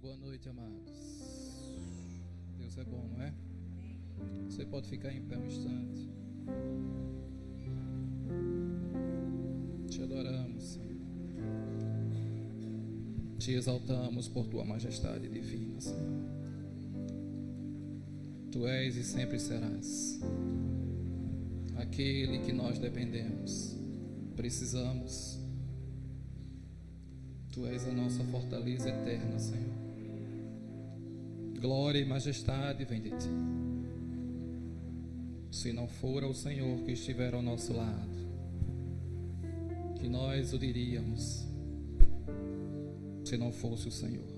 Boa noite, amados. Deus é bom, não é? Você pode ficar em pé um instante. Te adoramos, Senhor. Te exaltamos por tua majestade divina, Senhor. Tu és e sempre serás aquele que nós dependemos, precisamos. Tu és a nossa fortaleza eterna, Senhor. Glória e majestade vem de ti. Se não for o Senhor que estiver ao nosso lado, que nós o diríamos, se não fosse o Senhor.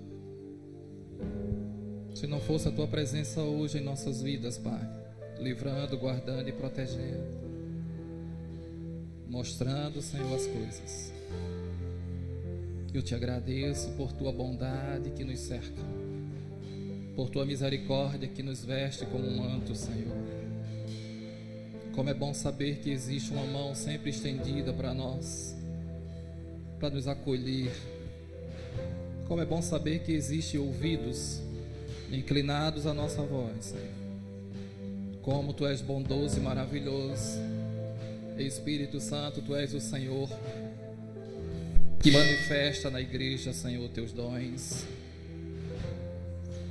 Se não fosse a tua presença hoje em nossas vidas, Pai, livrando, guardando e protegendo, mostrando, Senhor, as coisas. Eu te agradeço por tua bondade que nos cerca, por tua misericórdia que nos veste como um manto, Senhor. Como é bom saber que existe uma mão sempre estendida para nós, para nos acolher. Como é bom saber que existem ouvidos inclinados à nossa voz, Senhor. Como tu és bondoso e maravilhoso. Espírito Santo, tu és o Senhor que manifesta na igreja, Senhor, teus dons.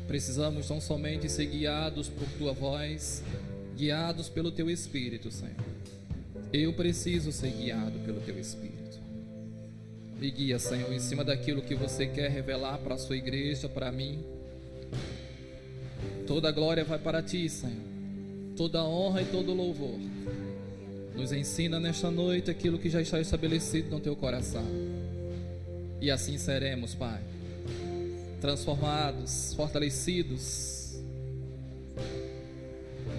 Precisamos tão somente ser guiados por tua voz, guiados pelo teu Espírito, Senhor. Eu preciso ser guiado pelo teu Espírito. Me guia, Senhor, em cima daquilo que você quer revelar para a sua igreja, para mim. Toda glória vai para ti, Senhor. Toda honra e todo louvor. Nos ensina nesta noite aquilo que já está estabelecido no teu coração. E assim seremos, Pai, transformados, fortalecidos.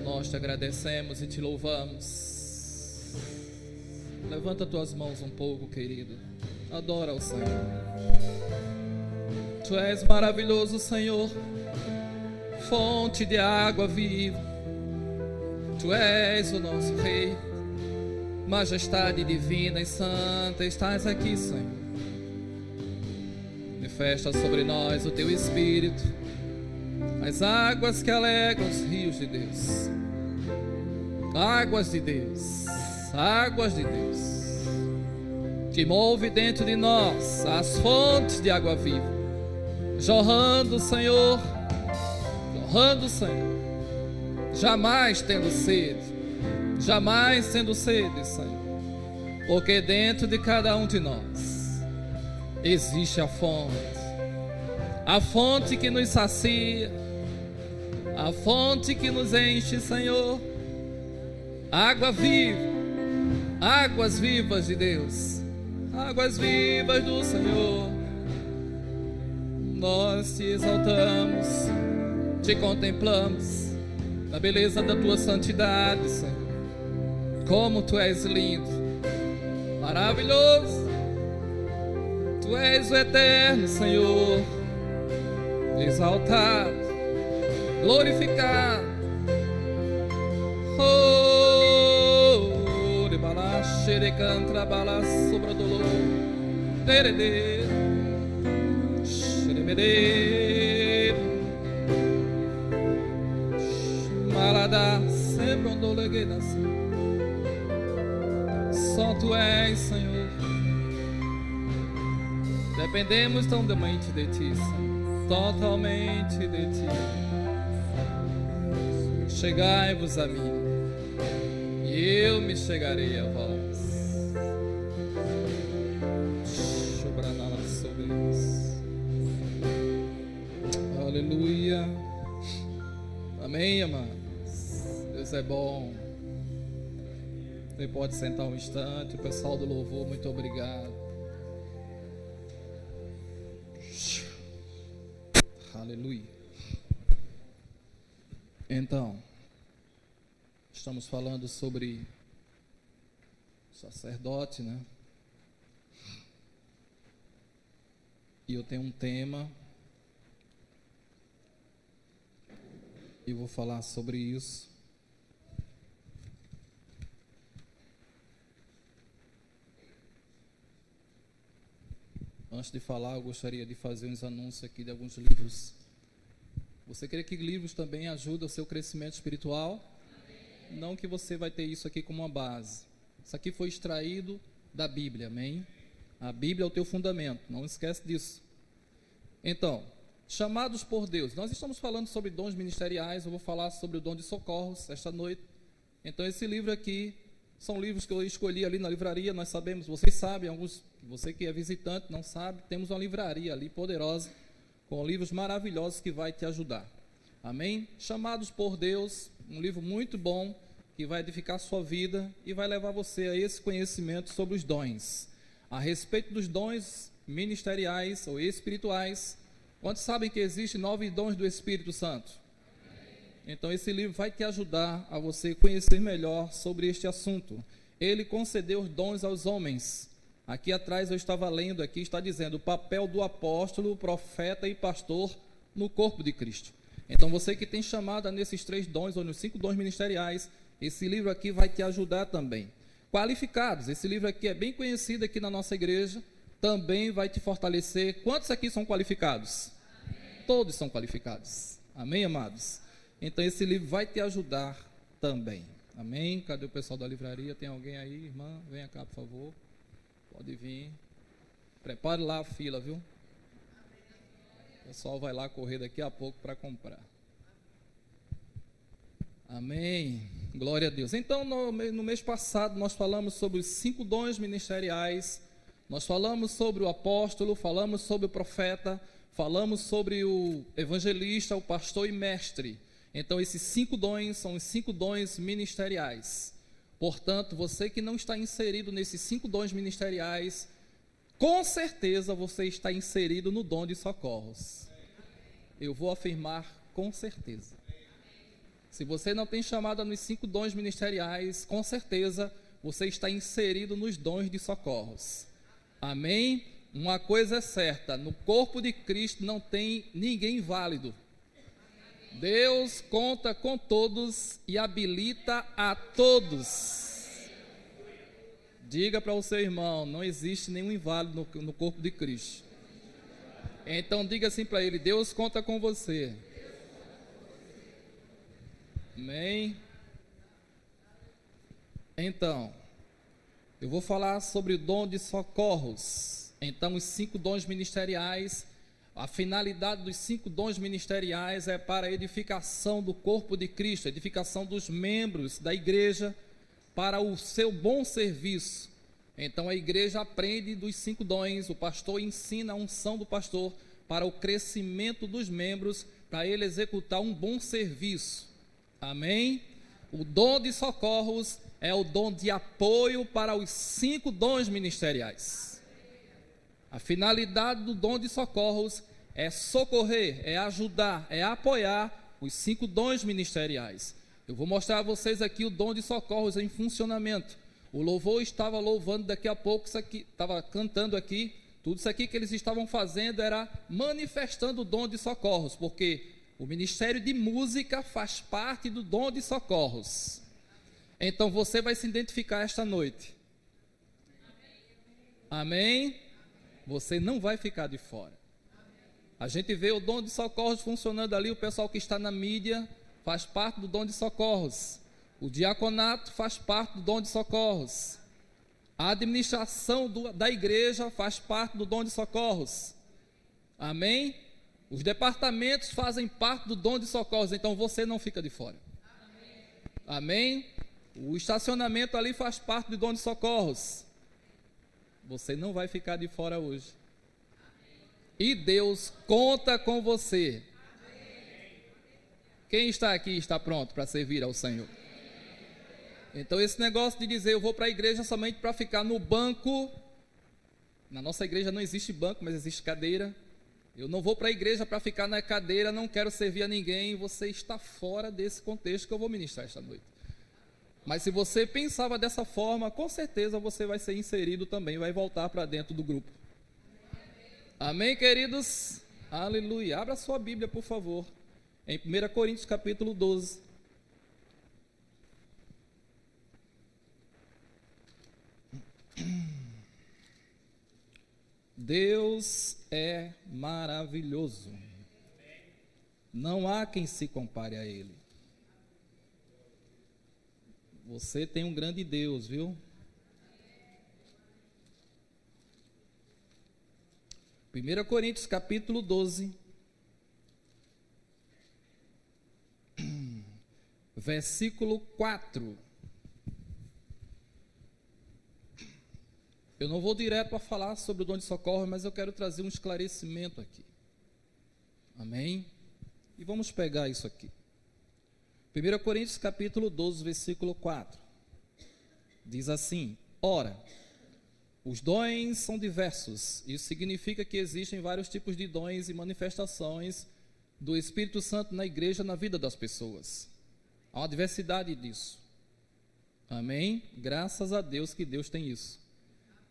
Nós te agradecemos e te louvamos. Levanta tuas mãos um pouco, querido. Adora o Senhor. Tu és maravilhoso, Senhor, fonte de água viva. Tu és o nosso Rei, majestade divina e santa, estás aqui, Senhor manifesta sobre nós o teu Espírito, as águas que alegram os rios de Deus, águas de Deus, águas de Deus, que move dentro de nós as fontes de água viva, jorrando, Senhor, jorrando, Senhor, jamais tendo sede, jamais tendo sede, Senhor, porque dentro de cada um de nós existe a fonte. A fonte que nos sacia, a fonte que nos enche, Senhor. Água viva, águas vivas de Deus, águas vivas do Senhor. Nós te exaltamos, te contemplamos na beleza da tua santidade, Senhor. Como tu és lindo, maravilhoso Tu és o eterno Senhor, exaltado, glorificado. Oh, de balache de cantra bala sobra dolor. Derede, xeremede. Malada, sempre um dolegueira. Só tu és, Senhor. Dependemos totalmente de Ti, Senhor. Totalmente de Ti. Chegai-vos a mim, e eu me chegarei a vós. Aleluia. Amém, amados. Deus é bom. Você pode sentar um instante. O pessoal do louvor, muito obrigado. Aleluia. Então, estamos falando sobre sacerdote, né? E eu tenho um tema. E vou falar sobre isso. Antes de falar, eu gostaria de fazer uns anúncios aqui de alguns livros. Você crê que livros também ajudam o seu crescimento espiritual? Amém. Não que você vai ter isso aqui como uma base. Isso aqui foi extraído da Bíblia, amém? A Bíblia é o teu fundamento, não esquece disso. Então, chamados por Deus. Nós estamos falando sobre dons ministeriais, eu vou falar sobre o dom de socorros esta noite. Então, esse livro aqui são livros que eu escolhi ali na livraria, nós sabemos, vocês sabem, alguns, você que é visitante não sabe, temos uma livraria ali poderosa, com livros maravilhosos que vai te ajudar. Amém? Chamados por Deus, um livro muito bom, que vai edificar sua vida e vai levar você a esse conhecimento sobre os dons. A respeito dos dons ministeriais ou espirituais, quantos sabem que existem nove dons do Espírito Santo? Então, esse livro vai te ajudar a você conhecer melhor sobre este assunto. Ele concedeu os dons aos homens. Aqui atrás eu estava lendo aqui, está dizendo o papel do apóstolo, profeta e pastor no corpo de Cristo. Então, você que tem chamada nesses três dons, ou nos cinco dons ministeriais, esse livro aqui vai te ajudar também. Qualificados, esse livro aqui é bem conhecido aqui na nossa igreja, também vai te fortalecer. Quantos aqui são qualificados? Amém. Todos são qualificados. Amém, amados? Então esse livro vai te ajudar também. Amém? Cadê o pessoal da livraria? Tem alguém aí, irmã? Venha cá, por favor. Pode vir. Prepare lá a fila, viu? O pessoal vai lá correr daqui a pouco para comprar. Amém. Glória a Deus. Então, no, no, mês passado, nós falamos sobre os cinco dons ministeriais. Nós falamos sobre o apóstolo, falamos sobre o profeta, falamos sobre o evangelista, o pastor e mestre. Então, esses cinco dons são os cinco dons ministeriais. Portanto, você que não está inserido nesses cinco dons ministeriais, com certeza você está inserido no dom de socorros. Eu vou afirmar com certeza. Se você não tem chamada nos cinco dons ministeriais, com certeza você está inserido nos dons de socorros. Amém? Uma coisa é certa: no corpo de Cristo não tem ninguém válido. Deus conta com todos e habilita a todos. Diga para o seu irmão: não existe nenhum inválido no, no corpo de Cristo. Então diga assim para ele: Deus conta com você. Amém? Então, eu vou falar sobre o dom de socorros. Então, os cinco dons ministeriais a finalidade dos cinco dons ministeriais é para a edificação do corpo de Cristo, edificação dos membros da igreja para o seu bom serviço. Então a igreja aprende dos cinco dons, o pastor ensina a unção do pastor para o crescimento dos membros, para ele executar um bom serviço. Amém? O dom de socorros é o dom de apoio para os cinco dons ministeriais. A finalidade do dom de socorros é socorrer, é ajudar, é apoiar os cinco dons ministeriais. Eu vou mostrar a vocês aqui o dom de socorros em funcionamento. O louvor estava louvando daqui a pouco, isso aqui, estava cantando aqui. Tudo isso aqui que eles estavam fazendo era manifestando o dom de socorros, porque o ministério de música faz parte do dom de socorros. Então você vai se identificar esta noite. Amém? Você não vai ficar de fora. A gente vê o dom de socorros funcionando ali, o pessoal que está na mídia faz parte do dom de socorros. O diaconato faz parte do dom de socorros. A administração do, da igreja faz parte do dom de socorros. Amém? Os departamentos fazem parte do dom de socorros, então você não fica de fora. Amém? Amém? O estacionamento ali faz parte do dom de socorros. Você não vai ficar de fora hoje. E Deus conta com você. Quem está aqui está pronto para servir ao Senhor? Então, esse negócio de dizer eu vou para a igreja somente para ficar no banco. Na nossa igreja não existe banco, mas existe cadeira. Eu não vou para a igreja para ficar na cadeira, não quero servir a ninguém. Você está fora desse contexto que eu vou ministrar esta noite. Mas se você pensava dessa forma, com certeza você vai ser inserido também, vai voltar para dentro do grupo. Amém, queridos? Aleluia. Abra sua Bíblia, por favor. Em 1 Coríntios capítulo 12. Deus é maravilhoso. Não há quem se compare a Ele. Você tem um grande Deus, viu? 1 Coríntios capítulo 12, versículo 4. Eu não vou direto para falar sobre o dom de socorro, mas eu quero trazer um esclarecimento aqui. Amém? E vamos pegar isso aqui. 1 Coríntios capítulo 12, versículo 4. Diz assim: Ora, os dons são diversos. Isso significa que existem vários tipos de dons e manifestações do Espírito Santo na igreja, na vida das pessoas. Há uma diversidade disso. Amém? Graças a Deus que Deus tem isso.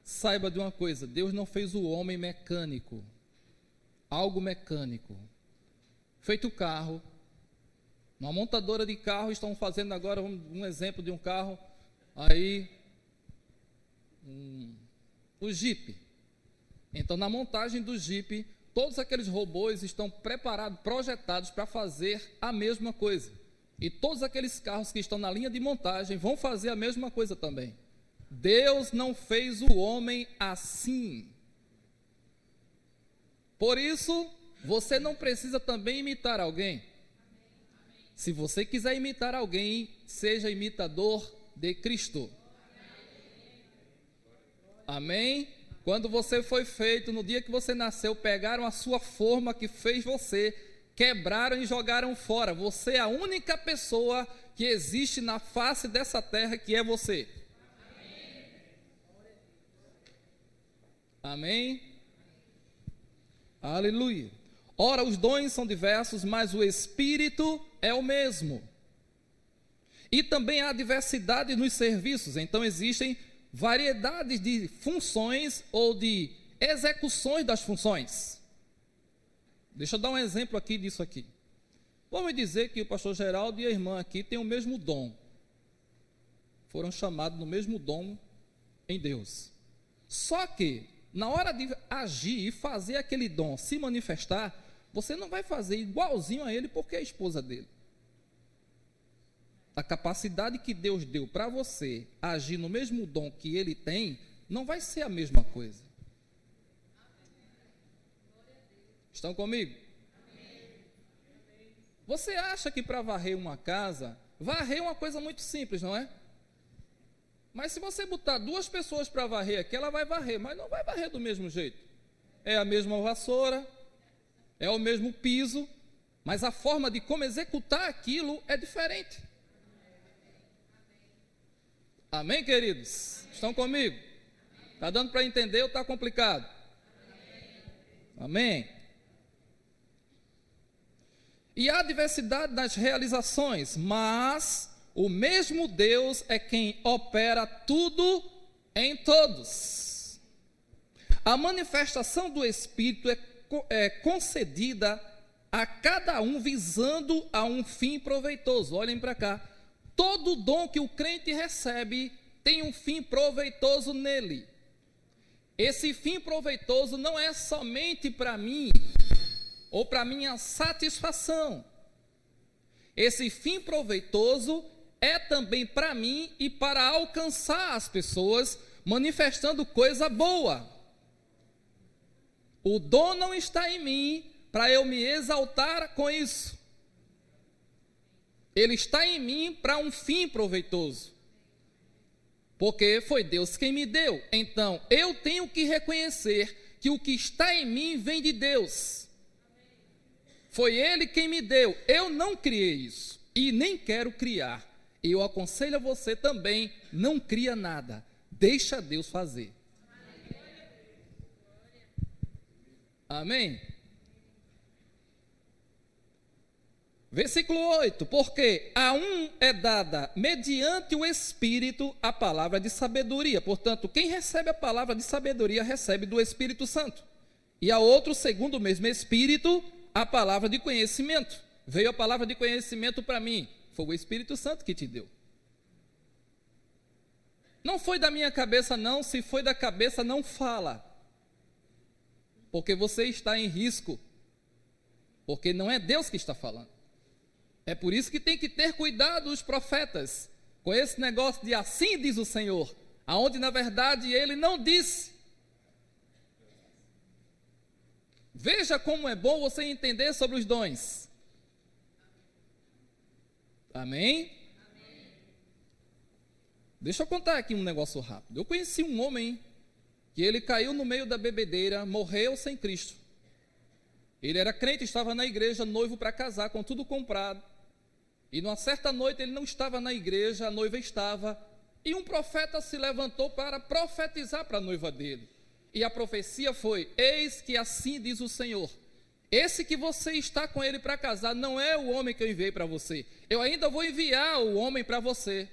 Saiba de uma coisa: Deus não fez o homem mecânico, algo mecânico. Feito o carro, uma montadora de carro estão fazendo agora um, exemplo de um carro aí um, o Jeep. Então, na montagem do Jeep, todos aqueles robôs estão preparados, projetados para fazer a mesma coisa. E todos aqueles carros que estão na linha de montagem vão fazer a mesma coisa também. Deus não fez o homem assim. Por isso, você não precisa também imitar alguém. Se você quiser imitar alguém, seja imitador de Cristo. Amém? Quando você foi feito, no dia que você nasceu, pegaram a sua forma que fez você, quebraram e jogaram fora. Você é a única pessoa que existe na face dessa terra que é você. Amém? Aleluia. Ora, os dons são diversos, mas o Espírito é o mesmo. E também há diversidade nos serviços, então existem variedades de funções ou de execuções das funções. Deixa eu dar um exemplo aqui disso aqui. Vamos dizer que o pastor Geraldo e a irmã aqui têm o mesmo dom. Foram chamados no mesmo dom em Deus. Só que, na hora de agir e fazer aquele dom se manifestar, você não vai fazer igualzinho a ele porque é a esposa dele a capacidade que Deus deu para você agir no mesmo dom que ele tem, não vai ser a mesma coisa. Estão comigo? Você acha que para varrer uma casa, varrer é uma coisa muito simples, não é? Mas se você botar duas pessoas para varrer aqui, ela vai varrer, mas não vai varrer do mesmo jeito. É a mesma vassoura, é o mesmo piso, mas a forma de como executar aquilo é diferente. Amém, queridos? Estão comigo? Está dando para entender ou está complicado? Amém. E há diversidade nas realizações, mas o mesmo Deus é quem opera tudo em todos. A manifestação do Espírito é, é concedida a cada um visando a um fim proveitoso. Olhem para cá. Todo dom que o crente recebe tem um fim proveitoso nele. Esse fim proveitoso não é somente para mim ou para minha satisfação. Esse fim proveitoso é também para mim e para alcançar as pessoas, manifestando coisa boa. O dom não está em mim para eu me exaltar com isso ele está em mim para um fim proveitoso. Porque foi Deus quem me deu. Então, eu tenho que reconhecer que o que está em mim vem de Deus. Foi Ele quem me deu. Eu não criei isso e nem quero criar. Eu aconselho a você também: não cria nada. Deixa Deus fazer. Amém? Versículo 8: Porque a um é dada, mediante o Espírito, a palavra de sabedoria. Portanto, quem recebe a palavra de sabedoria recebe do Espírito Santo. E a outro, segundo o mesmo Espírito, a palavra de conhecimento. Veio a palavra de conhecimento para mim. Foi o Espírito Santo que te deu. Não foi da minha cabeça, não. Se foi da cabeça, não fala. porque você está em risco, porque não é Deus que está falando. É por isso que tem que ter cuidado os profetas com esse negócio de assim diz o Senhor, aonde na verdade ele não disse. Veja como é bom você entender sobre os dons. Amém? Amém? Deixa eu contar aqui um negócio rápido. Eu conheci um homem que ele caiu no meio da bebedeira, morreu sem Cristo. Ele era crente, estava na igreja, noivo para casar, com tudo comprado. E numa certa noite ele não estava na igreja, a noiva estava, e um profeta se levantou para profetizar para a noiva dele. E a profecia foi: Eis que assim diz o Senhor. Esse que você está com ele para casar não é o homem que eu enviei para você. Eu ainda vou enviar o homem para você.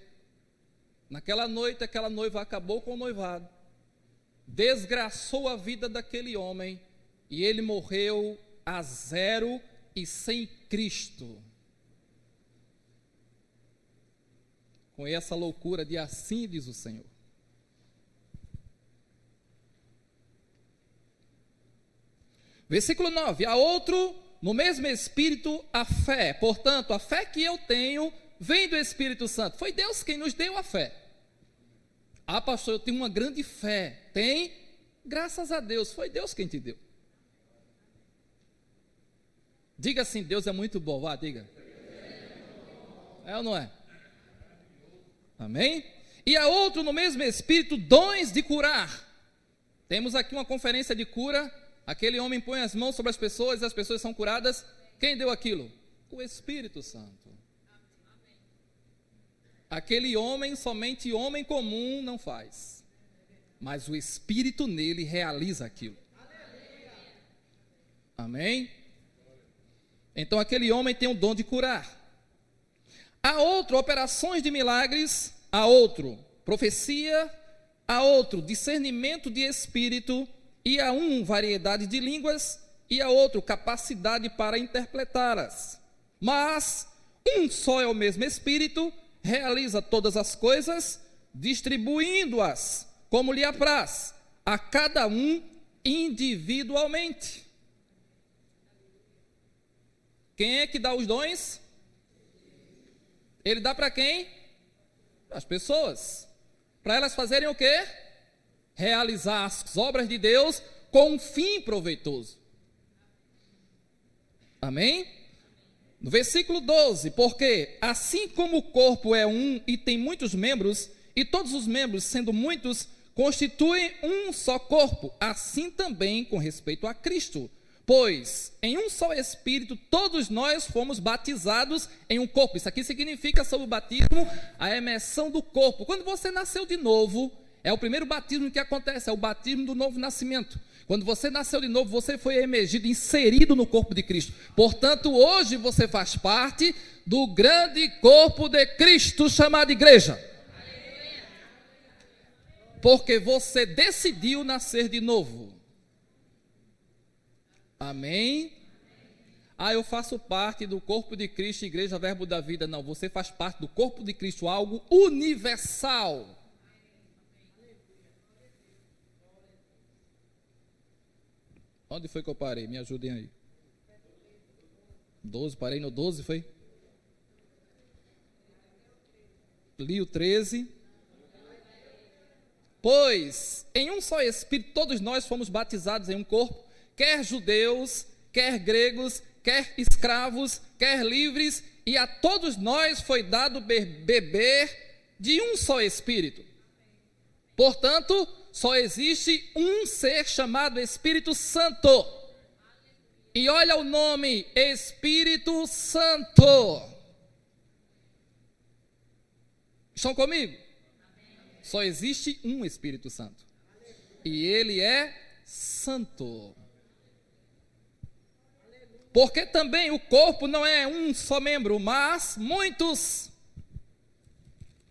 Naquela noite, aquela noiva acabou com o noivado, desgraçou a vida daquele homem e ele morreu a zero e sem Cristo. Com essa loucura de assim diz o Senhor. Versículo 9: A outro, no mesmo Espírito, a fé. Portanto, a fé que eu tenho vem do Espírito Santo. Foi Deus quem nos deu a fé. Ah, pastor, eu tenho uma grande fé. Tem? Graças a Deus, foi Deus quem te deu. Diga assim: Deus é muito bom. Vá, diga. É ou não é? Amém? E a outro, no mesmo Espírito, dons de curar. Temos aqui uma conferência de cura Aquele homem põe as mãos sobre as pessoas e as pessoas são curadas. Quem deu aquilo? O Espírito Santo. Aquele homem, somente homem comum, não faz. Mas o Espírito nele realiza aquilo. Amém? Então aquele homem tem o dom de curar. Há outro, operações de milagres. Há outro, profecia. Há outro, discernimento de espírito e a um variedade de línguas, e a outro capacidade para interpretá-las. Mas um só é o mesmo Espírito, realiza todas as coisas, distribuindo-as como lhe apraz, a cada um individualmente. Quem é que dá os dons? Ele dá para quem? As pessoas. Para elas fazerem o quê? realizar as obras de Deus com um fim proveitoso. Amém? No versículo 12, porque assim como o corpo é um e tem muitos membros, e todos os membros, sendo muitos, constituem um só corpo, assim também com respeito a Cristo. Pois em um só Espírito todos nós fomos batizados em um corpo. Isso aqui significa sobre o batismo a emersão do corpo. Quando você nasceu de novo, é o primeiro batismo que acontece, é o batismo do novo nascimento. Quando você nasceu de novo, você foi emergido, inserido no corpo de Cristo. Portanto, hoje você faz parte do grande corpo de Cristo chamado igreja. Porque você decidiu nascer de novo. Amém? Ah, eu faço parte do corpo de Cristo, igreja, verbo da vida. Não, você faz parte do corpo de Cristo, algo universal. Onde foi que eu parei? Me ajudem aí. 12, parei no 12, foi? Li o 13. Pois em um só Espírito todos nós fomos batizados em um corpo, quer judeus, quer gregos, quer escravos, quer livres, e a todos nós foi dado beber de um só Espírito. Portanto, só existe um ser chamado Espírito Santo. E olha o nome, Espírito Santo. Estão comigo? Só existe um Espírito Santo. E ele é santo. Porque também o corpo não é um só membro, mas muitos.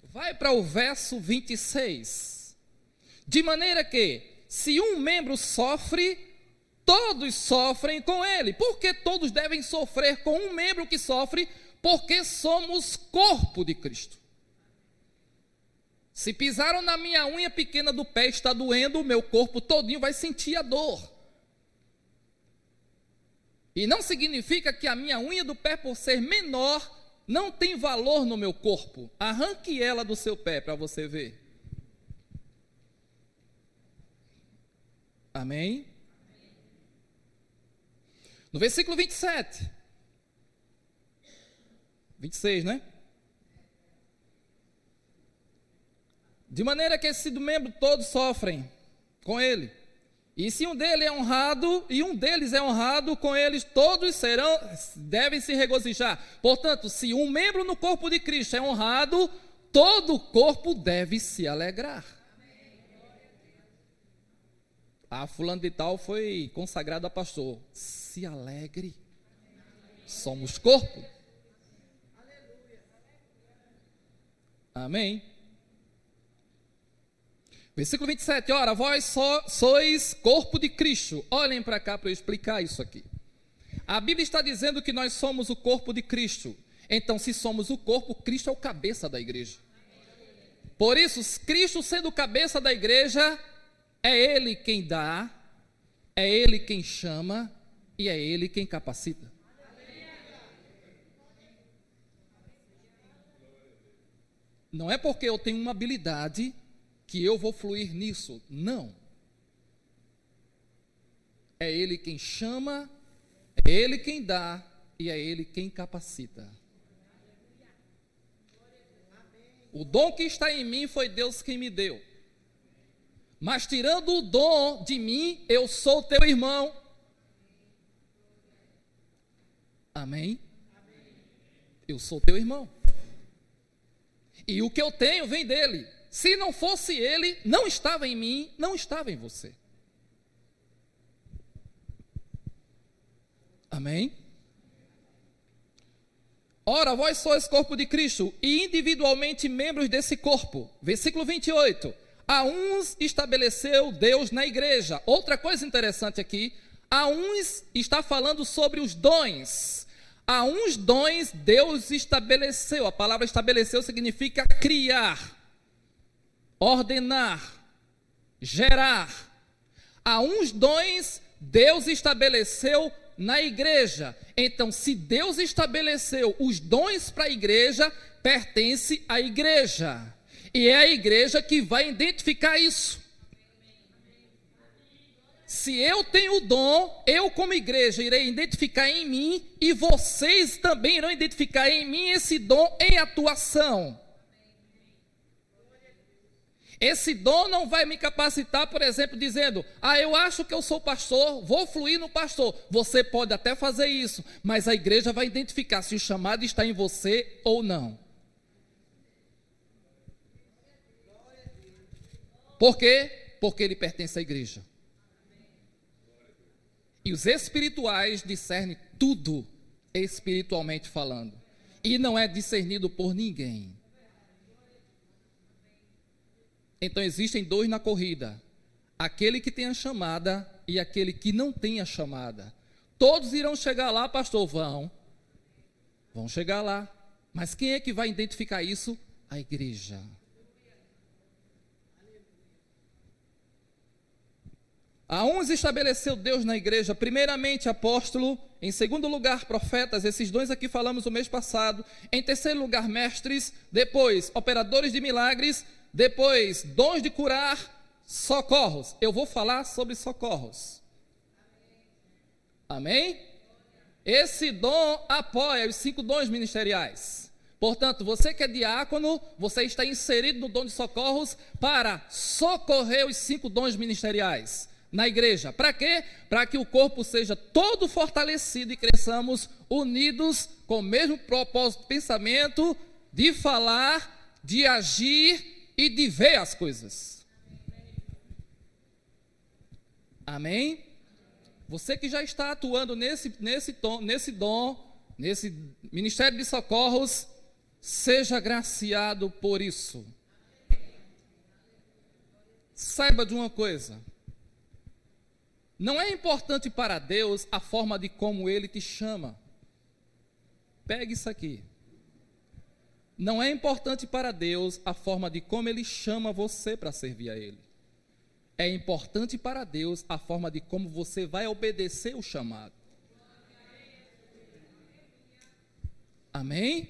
Vai para o verso 26. De maneira que, se um membro sofre, todos sofrem com ele. Por que todos devem sofrer com um membro que sofre? Porque somos corpo de Cristo. Se pisaram na minha unha pequena do pé está doendo, o meu corpo todinho vai sentir a dor. E não significa que a minha unha do pé, por ser menor, não tem valor no meu corpo. Arranque ela do seu pé para você ver. Amém? No versículo 27. 26, né? De maneira que esse membro todos sofrem com ele. E se um deles é honrado, e um deles é honrado, com eles todos serão, devem se regozijar. Portanto, se um membro no corpo de Cristo é honrado, todo o corpo deve se alegrar. A fulano de tal foi consagrado a pastor. Se alegre. Somos corpo. Amém. Versículo 27, ora, vós so, sois corpo de Cristo. Olhem para cá para eu explicar isso aqui. A Bíblia está dizendo que nós somos o corpo de Cristo. Então, se somos o corpo, Cristo é o cabeça da igreja. Por isso, Cristo sendo cabeça da igreja, é Ele quem dá, é Ele quem chama e é Ele quem capacita. Não é porque eu tenho uma habilidade que eu vou fluir nisso. Não. É Ele quem chama, é Ele quem dá e é Ele quem capacita. O dom que está em mim foi Deus quem me deu. Mas tirando o dom de mim, eu sou teu irmão. Amém? Eu sou teu irmão. E o que eu tenho vem dele. Se não fosse ele, não estava em mim, não estava em você. Amém? Ora, vós sois corpo de Cristo e individualmente membros desse corpo. Versículo 28. A uns estabeleceu Deus na igreja. Outra coisa interessante aqui, a uns está falando sobre os dons. A uns dons Deus estabeleceu. A palavra estabeleceu significa criar ordenar, gerar. Há uns dons Deus estabeleceu na igreja. Então, se Deus estabeleceu os dons para a igreja, pertence à igreja. E é a igreja que vai identificar isso. Se eu tenho o dom, eu como igreja irei identificar em mim e vocês também irão identificar em mim esse dom em atuação. Esse dom não vai me capacitar, por exemplo, dizendo: Ah, eu acho que eu sou pastor, vou fluir no pastor. Você pode até fazer isso, mas a igreja vai identificar se o chamado está em você ou não. Por quê? Porque ele pertence à igreja. E os espirituais discernem tudo espiritualmente falando. E não é discernido por ninguém. Então existem dois na corrida: aquele que tem a chamada e aquele que não tem a chamada. Todos irão chegar lá, pastor? Vão. Vão chegar lá. Mas quem é que vai identificar isso? A igreja. A uns estabeleceu Deus na igreja, primeiramente apóstolo, em segundo lugar profetas, esses dois aqui falamos o mês passado, em terceiro lugar mestres, depois operadores de milagres, depois, dons de curar, socorros. Eu vou falar sobre socorros. Amém? Esse dom apoia os cinco dons ministeriais. Portanto, você que é diácono, você está inserido no dom de socorros para socorrer os cinco dons ministeriais na igreja. Para quê? Para que o corpo seja todo fortalecido e cresçamos unidos com o mesmo propósito, pensamento de falar, de agir e de ver as coisas. Amém? Você que já está atuando nesse, nesse, tom, nesse dom, nesse ministério de socorros, seja graciado por isso. Saiba de uma coisa: não é importante para Deus a forma de como Ele te chama. Pegue isso aqui. Não é importante para Deus a forma de como Ele chama você para servir a Ele. É importante para Deus a forma de como você vai obedecer o chamado. Amém?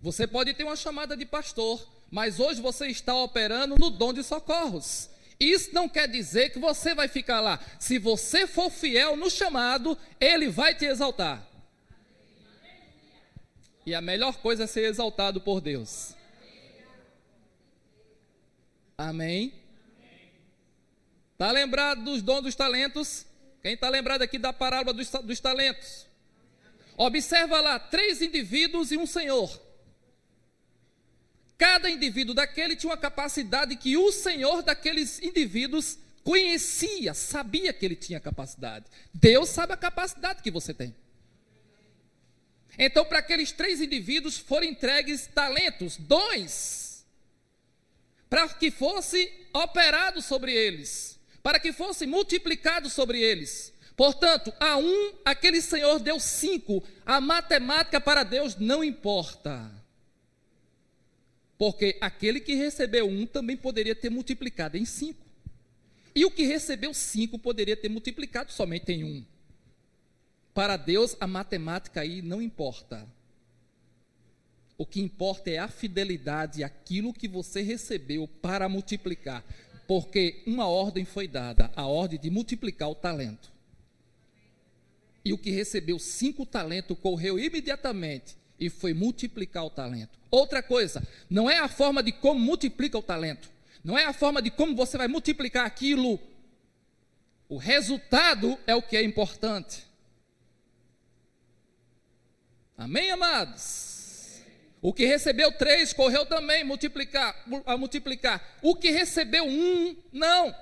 Você pode ter uma chamada de pastor, mas hoje você está operando no dom de socorros. Isso não quer dizer que você vai ficar lá. Se você for fiel no chamado, ele vai te exaltar. E a melhor coisa é ser exaltado por Deus. Amém? Está lembrado dos dons dos talentos? Quem está lembrado aqui da parábola dos, dos talentos? Observa lá, três indivíduos e um senhor. Cada indivíduo daquele tinha uma capacidade que o Senhor daqueles indivíduos conhecia, sabia que ele tinha capacidade. Deus sabe a capacidade que você tem. Então, para aqueles três indivíduos foram entregues talentos, dons, para que fosse operado sobre eles, para que fosse multiplicado sobre eles. Portanto, a um, aquele Senhor deu cinco. A matemática para Deus não importa. Porque aquele que recebeu um também poderia ter multiplicado em cinco. E o que recebeu cinco poderia ter multiplicado somente em um. Para Deus, a matemática aí não importa. O que importa é a fidelidade, aquilo que você recebeu para multiplicar. Porque uma ordem foi dada, a ordem de multiplicar o talento. E o que recebeu cinco talentos correu imediatamente e foi multiplicar o talento. Outra coisa, não é a forma de como multiplica o talento, não é a forma de como você vai multiplicar aquilo. O resultado é o que é importante. Amém, amados? O que recebeu três correu também multiplicar, a multiplicar. O que recebeu um, não.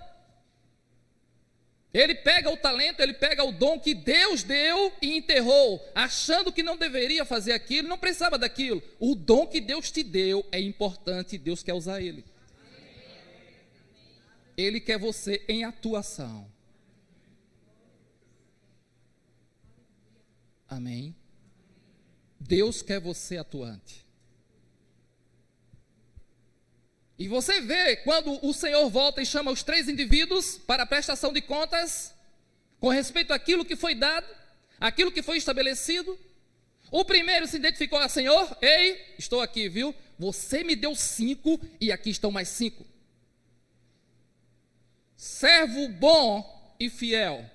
Ele pega o talento, ele pega o dom que Deus deu e enterrou, achando que não deveria fazer aquilo, não precisava daquilo. O dom que Deus te deu é importante e Deus quer usar ele. Ele quer você em atuação. Amém. Deus quer você atuante. E você vê quando o Senhor volta e chama os três indivíduos para a prestação de contas, com respeito àquilo que foi dado, aquilo que foi estabelecido. O primeiro se identificou a Senhor, ei, estou aqui, viu? Você me deu cinco e aqui estão mais cinco. Servo bom e fiel.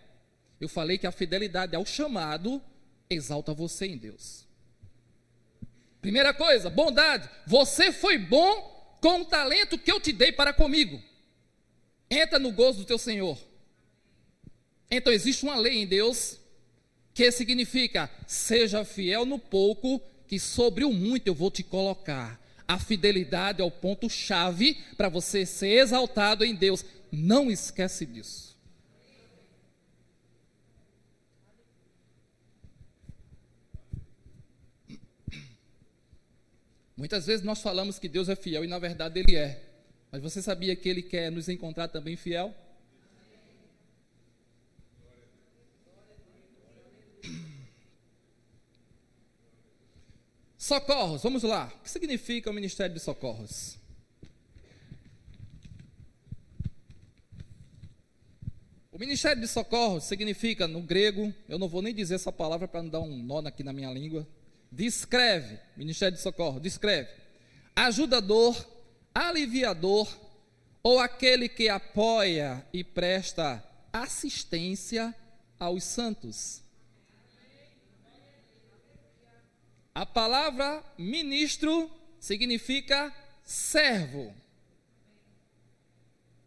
Eu falei que a fidelidade ao chamado exalta você em Deus. Primeira coisa, bondade. Você foi bom com o talento que eu te dei para comigo. Entra no gozo do teu Senhor. Então existe uma lei em Deus que significa: seja fiel no pouco, que sobre o muito eu vou te colocar. A fidelidade é o ponto-chave para você ser exaltado em Deus. Não esquece disso. Muitas vezes nós falamos que Deus é fiel e na verdade Ele é. Mas você sabia que Ele quer nos encontrar também fiel? Socorros, vamos lá. O que significa o Ministério de Socorros? O Ministério de Socorros significa, no grego, eu não vou nem dizer essa palavra para não dar um nó aqui na minha língua, descreve, Ministério de Socorro, descreve, ajudador, aliviador ou aquele que apoia e presta assistência aos santos. A palavra ministro significa servo.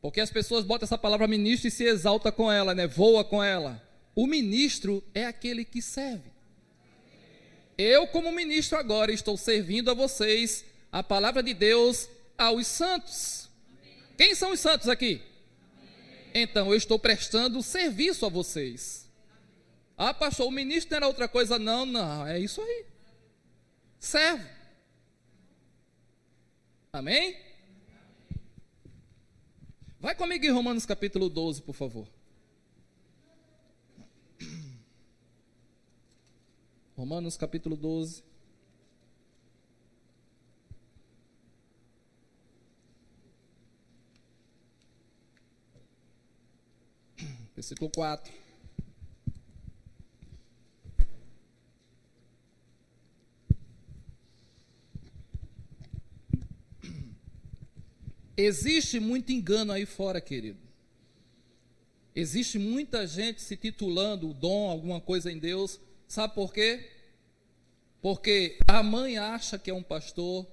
Porque as pessoas botam essa palavra ministro e se exalta com ela, né? Voa com ela. O ministro é aquele que serve. Eu, como ministro agora, estou servindo a vocês a palavra de Deus aos santos. Quem são os santos aqui? Então, eu estou prestando serviço a vocês. Ah, pastor, o ministro não era outra coisa. Não, não, é isso aí. Servo. Amém? Vai comigo em Romanos capítulo 12, por favor. Romanos capítulo 12. Versículo 4. Existe muito engano aí fora, querido. Existe muita gente se titulando o dom, alguma coisa em Deus. Sabe por quê? Porque a mãe acha que é um pastor,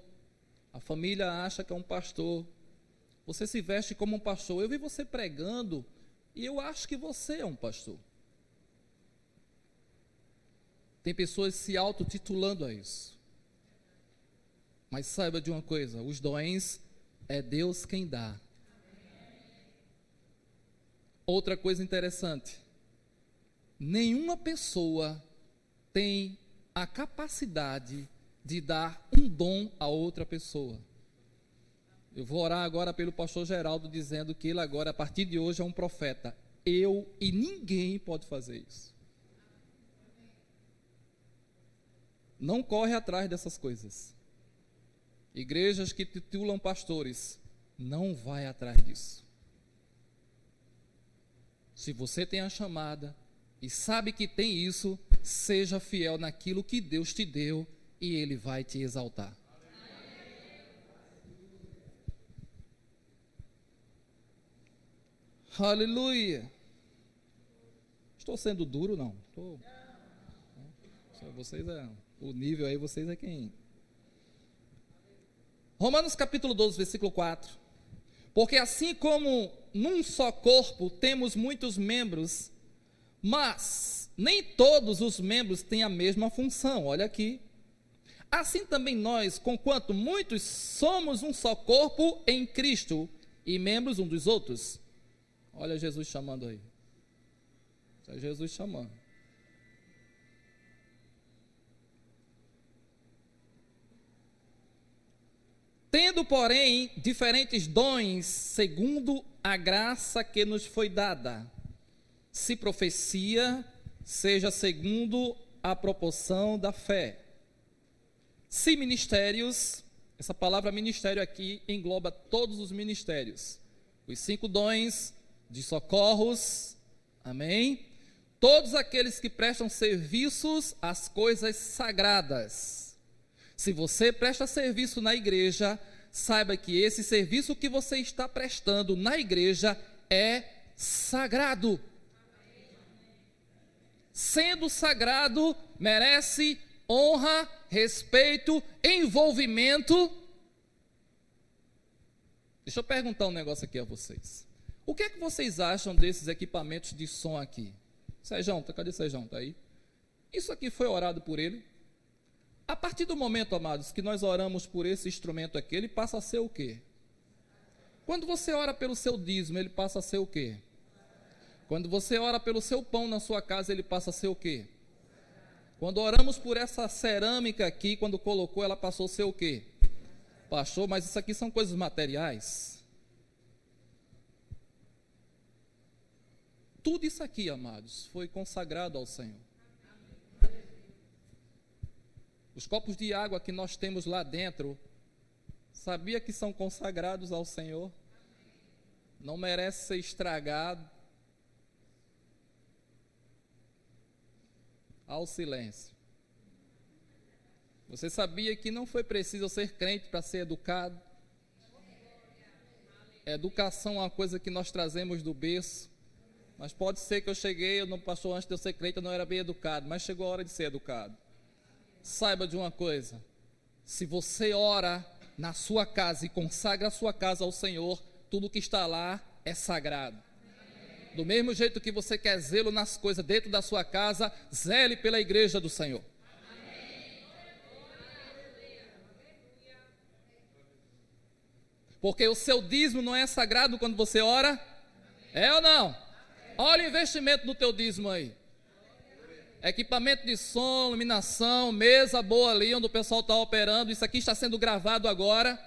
a família acha que é um pastor. Você se veste como um pastor. Eu vi você pregando e eu acho que você é um pastor. Tem pessoas se autotitulando a isso. Mas saiba de uma coisa: os dons é Deus quem dá. Outra coisa interessante: nenhuma pessoa tem a capacidade de dar um dom a outra pessoa. Eu vou orar agora pelo pastor Geraldo, dizendo que ele agora, a partir de hoje, é um profeta. Eu e ninguém pode fazer isso. Não corre atrás dessas coisas. Igrejas que titulam pastores, não vai atrás disso. Se você tem a chamada e sabe que tem isso, seja fiel naquilo que Deus te deu e Ele vai te exaltar. Aleluia. Estou sendo duro, não? Estou. Vocês é, o nível aí, vocês é quem. Romanos capítulo 12, versículo 4. Porque assim como num só corpo temos muitos membros, mas nem todos os membros têm a mesma função. Olha aqui. Assim também nós, conquanto muitos somos um só corpo em Cristo e membros um dos outros. Olha Jesus chamando aí. É Jesus chamando. Tendo, porém, diferentes dons, segundo a graça que nos foi dada. Se profecia, seja segundo a proporção da fé. Se ministérios, essa palavra ministério aqui engloba todos os ministérios. Os cinco dons de socorros, amém? Todos aqueles que prestam serviços às coisas sagradas se você presta serviço na igreja, saiba que esse serviço que você está prestando na igreja é sagrado. Sendo sagrado, merece honra, respeito, envolvimento. Deixa eu perguntar um negócio aqui a vocês. O que é que vocês acham desses equipamentos de som aqui? Sejão, cadê Sejão? Tá aí? Isso aqui foi orado por ele? A partir do momento, amados, que nós oramos por esse instrumento aqui, ele passa a ser o quê? Quando você ora pelo seu dízimo, ele passa a ser o quê? Quando você ora pelo seu pão na sua casa, ele passa a ser o quê? Quando oramos por essa cerâmica aqui, quando colocou, ela passou a ser o quê? Pastor, mas isso aqui são coisas materiais. Tudo isso aqui, amados, foi consagrado ao Senhor. Os copos de água que nós temos lá dentro, sabia que são consagrados ao Senhor? Não merece ser estragado. Ao silêncio. Você sabia que não foi preciso ser crente para ser educado? Educação é uma coisa que nós trazemos do berço. Mas pode ser que eu cheguei, eu não passou antes de eu ser crente, eu não era bem educado, mas chegou a hora de ser educado saiba de uma coisa: se você ora na sua casa e consagra a sua casa ao Senhor, tudo que está lá é sagrado. Do mesmo jeito que você quer zelo nas coisas dentro da sua casa, zele pela igreja do Senhor. Porque o seu dízimo não é sagrado quando você ora? É ou não? Olha o investimento do teu dízimo aí equipamento de som, iluminação, mesa boa ali onde o pessoal está operando, isso aqui está sendo gravado agora.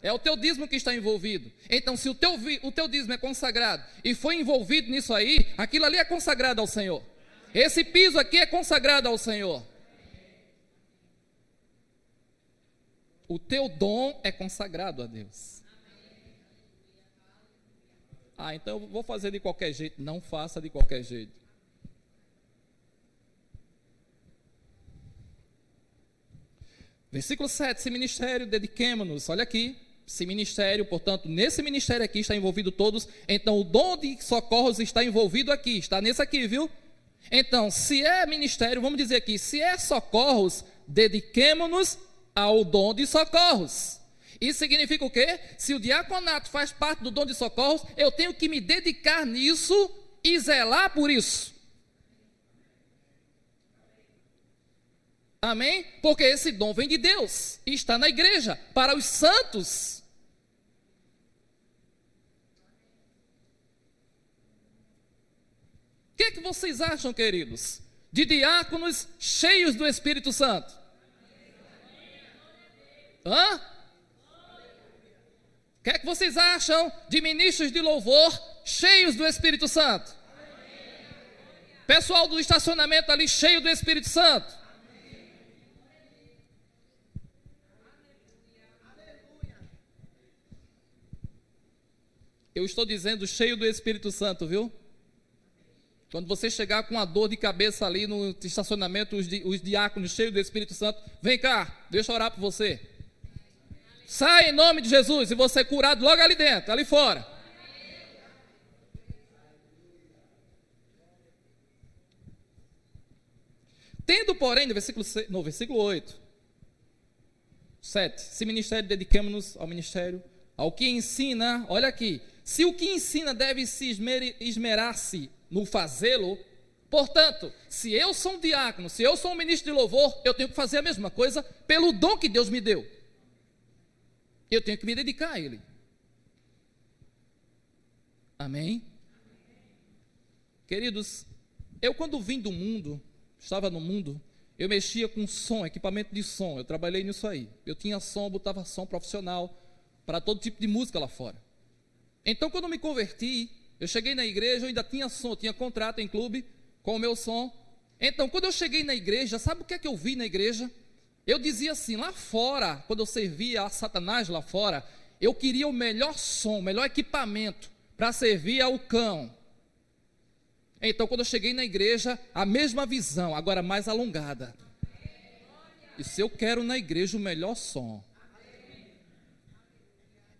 É o teu dízimo que está envolvido. Então, se o teu, o teu dízimo é consagrado e foi envolvido nisso aí, aquilo ali é consagrado ao Senhor. Esse piso aqui é consagrado ao Senhor. O teu dom é consagrado a Deus. Ah, então eu vou fazer de qualquer jeito. Não faça de qualquer jeito. Versículo 7, esse ministério, dediquemos-nos, olha aqui, esse ministério, portanto, nesse ministério aqui está envolvido todos, então o dom de socorros está envolvido aqui, está nesse aqui, viu? Então, se é ministério, vamos dizer aqui, se é socorros, dediquemos-nos ao dom de socorros. Isso significa o quê? Se o diaconato faz parte do dom de socorros, eu tenho que me dedicar nisso e zelar por isso. Amém? Porque esse dom vem de Deus e está na igreja para os santos. O que, é que vocês acham, queridos? De diáconos cheios do Espírito Santo? Hã? O que é que vocês acham de ministros de louvor cheios do Espírito Santo? Pessoal do estacionamento ali cheio do Espírito Santo? Eu estou dizendo cheio do Espírito Santo, viu? Quando você chegar com a dor de cabeça ali no estacionamento, os, di, os diáconos cheios do Espírito Santo, vem cá, deixa eu orar por você. Sai em nome de Jesus e você é curado logo ali dentro, ali fora. Tendo, porém, no versículo, no versículo 8, 7, se ministério, dediquemos-nos ao ministério, ao que ensina, olha aqui, se o que ensina deve se esmerar-se no fazê-lo, portanto, se eu sou um diácono, se eu sou um ministro de louvor, eu tenho que fazer a mesma coisa pelo dom que Deus me deu. Eu tenho que me dedicar a Ele. Amém? Queridos, eu quando vim do mundo, estava no mundo, eu mexia com som, equipamento de som, eu trabalhei nisso aí. Eu tinha som, botava som profissional para todo tipo de música lá fora. Então, quando me converti, eu cheguei na igreja, eu ainda tinha som, tinha contrato em clube com o meu som. Então, quando eu cheguei na igreja, sabe o que é que eu vi na igreja? Eu dizia assim, lá fora, quando eu servia a Satanás lá fora, eu queria o melhor som, o melhor equipamento para servir ao cão. Então, quando eu cheguei na igreja, a mesma visão, agora mais alongada. E se eu quero na igreja o melhor som,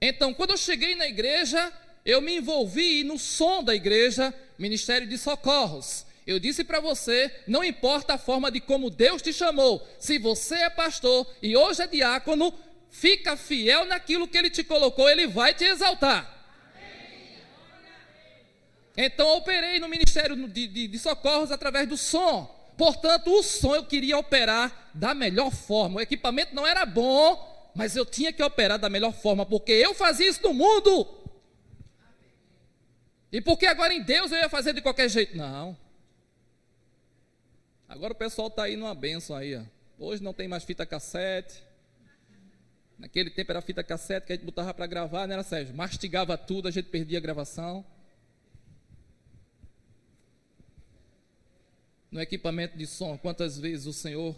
então, quando eu cheguei na igreja, eu me envolvi no som da igreja, ministério de socorros. Eu disse para você, não importa a forma de como Deus te chamou, se você é pastor e hoje é diácono, fica fiel naquilo que ele te colocou, ele vai te exaltar. Então, operei no ministério de, de, de socorros através do som. Portanto, o som eu queria operar da melhor forma. O equipamento não era bom, mas eu tinha que operar da melhor forma, porque eu fazia isso no mundo. E porque agora em Deus eu ia fazer de qualquer jeito? Não. Agora o pessoal está aí numa benção aí. Ó. Hoje não tem mais fita cassete. Naquele tempo era fita cassete que a gente botava para gravar, não era Sérgio? Mastigava tudo, a gente perdia a gravação. No equipamento de som, quantas vezes o Senhor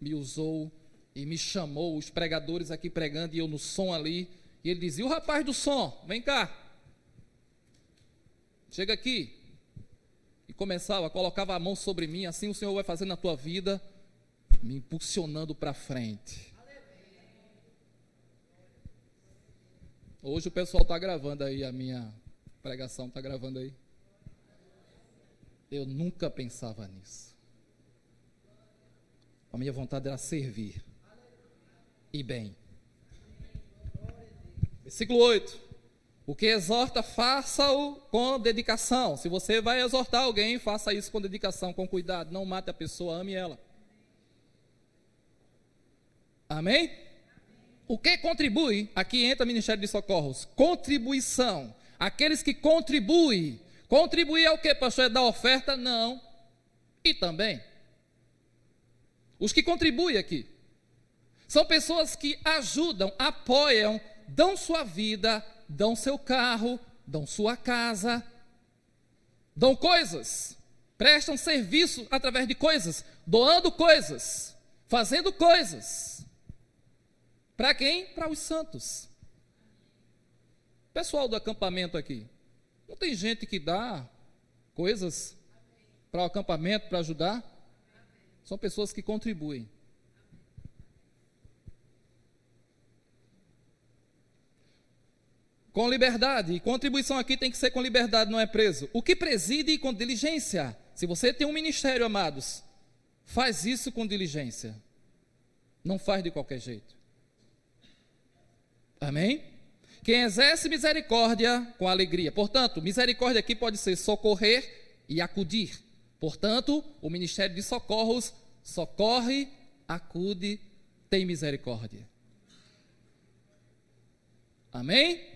me usou e me chamou, os pregadores aqui pregando, e eu no som ali, e ele dizia: O rapaz do som, vem cá, chega aqui. E começava, colocava a mão sobre mim, assim o Senhor vai fazer na tua vida, me impulsionando para frente. Hoje o pessoal está gravando aí a minha pregação, está gravando aí. Eu nunca pensava nisso. A minha vontade era servir e bem. Versículo 8. O que exorta, faça-o com dedicação. Se você vai exortar alguém, faça isso com dedicação, com cuidado. Não mate a pessoa, ame ela. Amém? O que contribui? Aqui entra o Ministério de Socorros. Contribuição. Aqueles que contribuem. Contribuir é o que, pastor? É dar oferta? Não. E também. Os que contribuem aqui. São pessoas que ajudam, apoiam, dão sua vida, dão seu carro, dão sua casa, dão coisas, prestam serviço através de coisas, doando coisas, fazendo coisas. Para quem? Para os santos. Pessoal do acampamento aqui. Não tem gente que dá coisas para o acampamento para ajudar? São pessoas que contribuem. Com liberdade. Contribuição aqui tem que ser com liberdade, não é preso. O que preside com diligência. Se você tem um ministério, amados, faz isso com diligência. Não faz de qualquer jeito. Amém? Quem exerce misericórdia com alegria. Portanto, misericórdia aqui pode ser socorrer e acudir. Portanto, o ministério de socorros socorre, acude, tem misericórdia. Amém?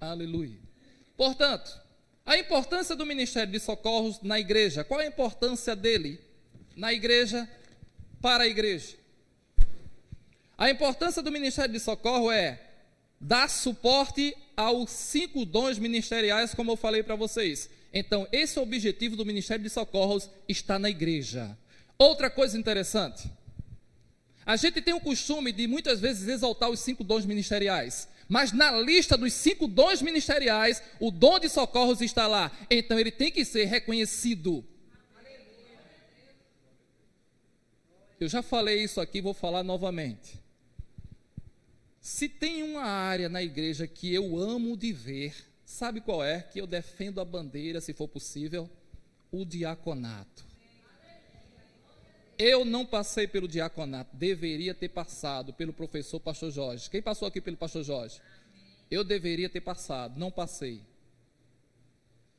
Aleluia. Portanto, a importância do ministério de socorros na igreja. Qual a importância dele na igreja para a igreja? A importância do ministério de socorro é dar suporte aos cinco dons ministeriais, como eu falei para vocês. Então, esse é objetivo do ministério de socorros está na igreja. Outra coisa interessante. A gente tem o costume de muitas vezes exaltar os cinco dons ministeriais. Mas na lista dos cinco dons ministeriais, o dom de socorros está lá. Então ele tem que ser reconhecido. Eu já falei isso aqui, vou falar novamente. Se tem uma área na igreja que eu amo de ver, sabe qual é? Que eu defendo a bandeira, se for possível, o diaconato. Eu não passei pelo diaconato, deveria ter passado pelo professor Pastor Jorge. Quem passou aqui pelo Pastor Jorge? Eu deveria ter passado, não passei.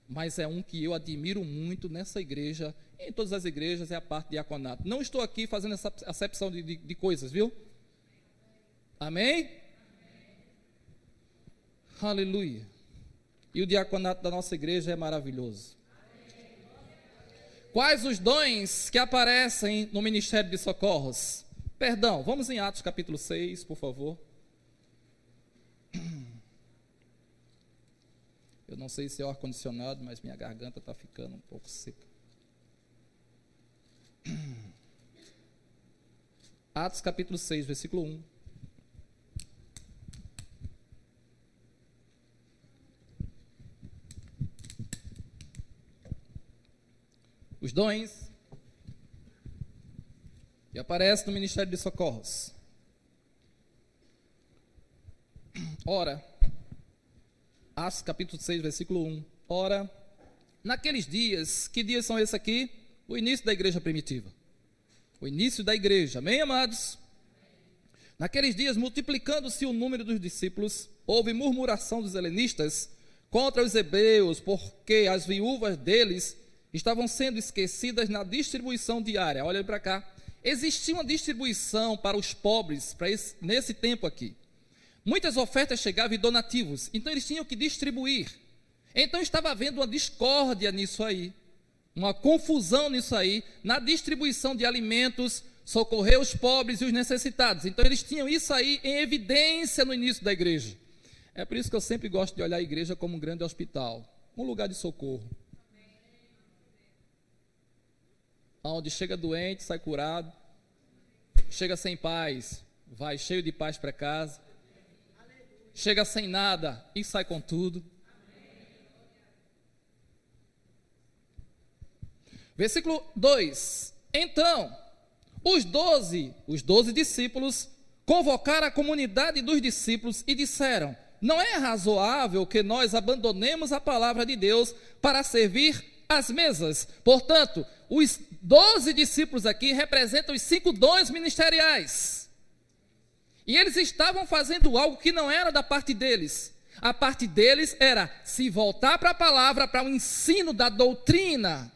Mas é um que eu admiro muito nessa igreja, em todas as igrejas, é a parte de diaconato. Não estou aqui fazendo essa acepção de, de, de coisas, viu? Amém? Amém? Aleluia. E o diaconato da nossa igreja é maravilhoso. Quais os dons que aparecem no ministério de socorros? Perdão, vamos em Atos capítulo 6, por favor. Eu não sei se é o ar-condicionado, mas minha garganta está ficando um pouco seca. Atos capítulo 6, versículo 1. Os dons, e aparece no Ministério de Socorros. Ora, Atos capítulo 6, versículo 1. Ora, naqueles dias, que dias são esses aqui? O início da igreja primitiva. O início da igreja, amém, amados? Naqueles dias, multiplicando-se o número dos discípulos, houve murmuração dos helenistas contra os hebreus, porque as viúvas deles estavam sendo esquecidas na distribuição diária. Olha para cá. Existia uma distribuição para os pobres para esse, nesse tempo aqui. Muitas ofertas chegavam e donativos, então eles tinham que distribuir. Então estava havendo uma discórdia nisso aí, uma confusão nisso aí, na distribuição de alimentos, socorrer os pobres e os necessitados. Então eles tinham isso aí em evidência no início da igreja. É por isso que eu sempre gosto de olhar a igreja como um grande hospital, um lugar de socorro. Onde chega doente, sai curado, chega sem paz, vai cheio de paz para casa, chega sem nada e sai com tudo. Versículo 2: Então, os doze, os doze discípulos, convocaram a comunidade dos discípulos e disseram: Não é razoável que nós abandonemos a palavra de Deus para servir as mesas. Portanto, os doze discípulos aqui representam os cinco dons ministeriais. E eles estavam fazendo algo que não era da parte deles. A parte deles era se voltar para a palavra, para o ensino da doutrina.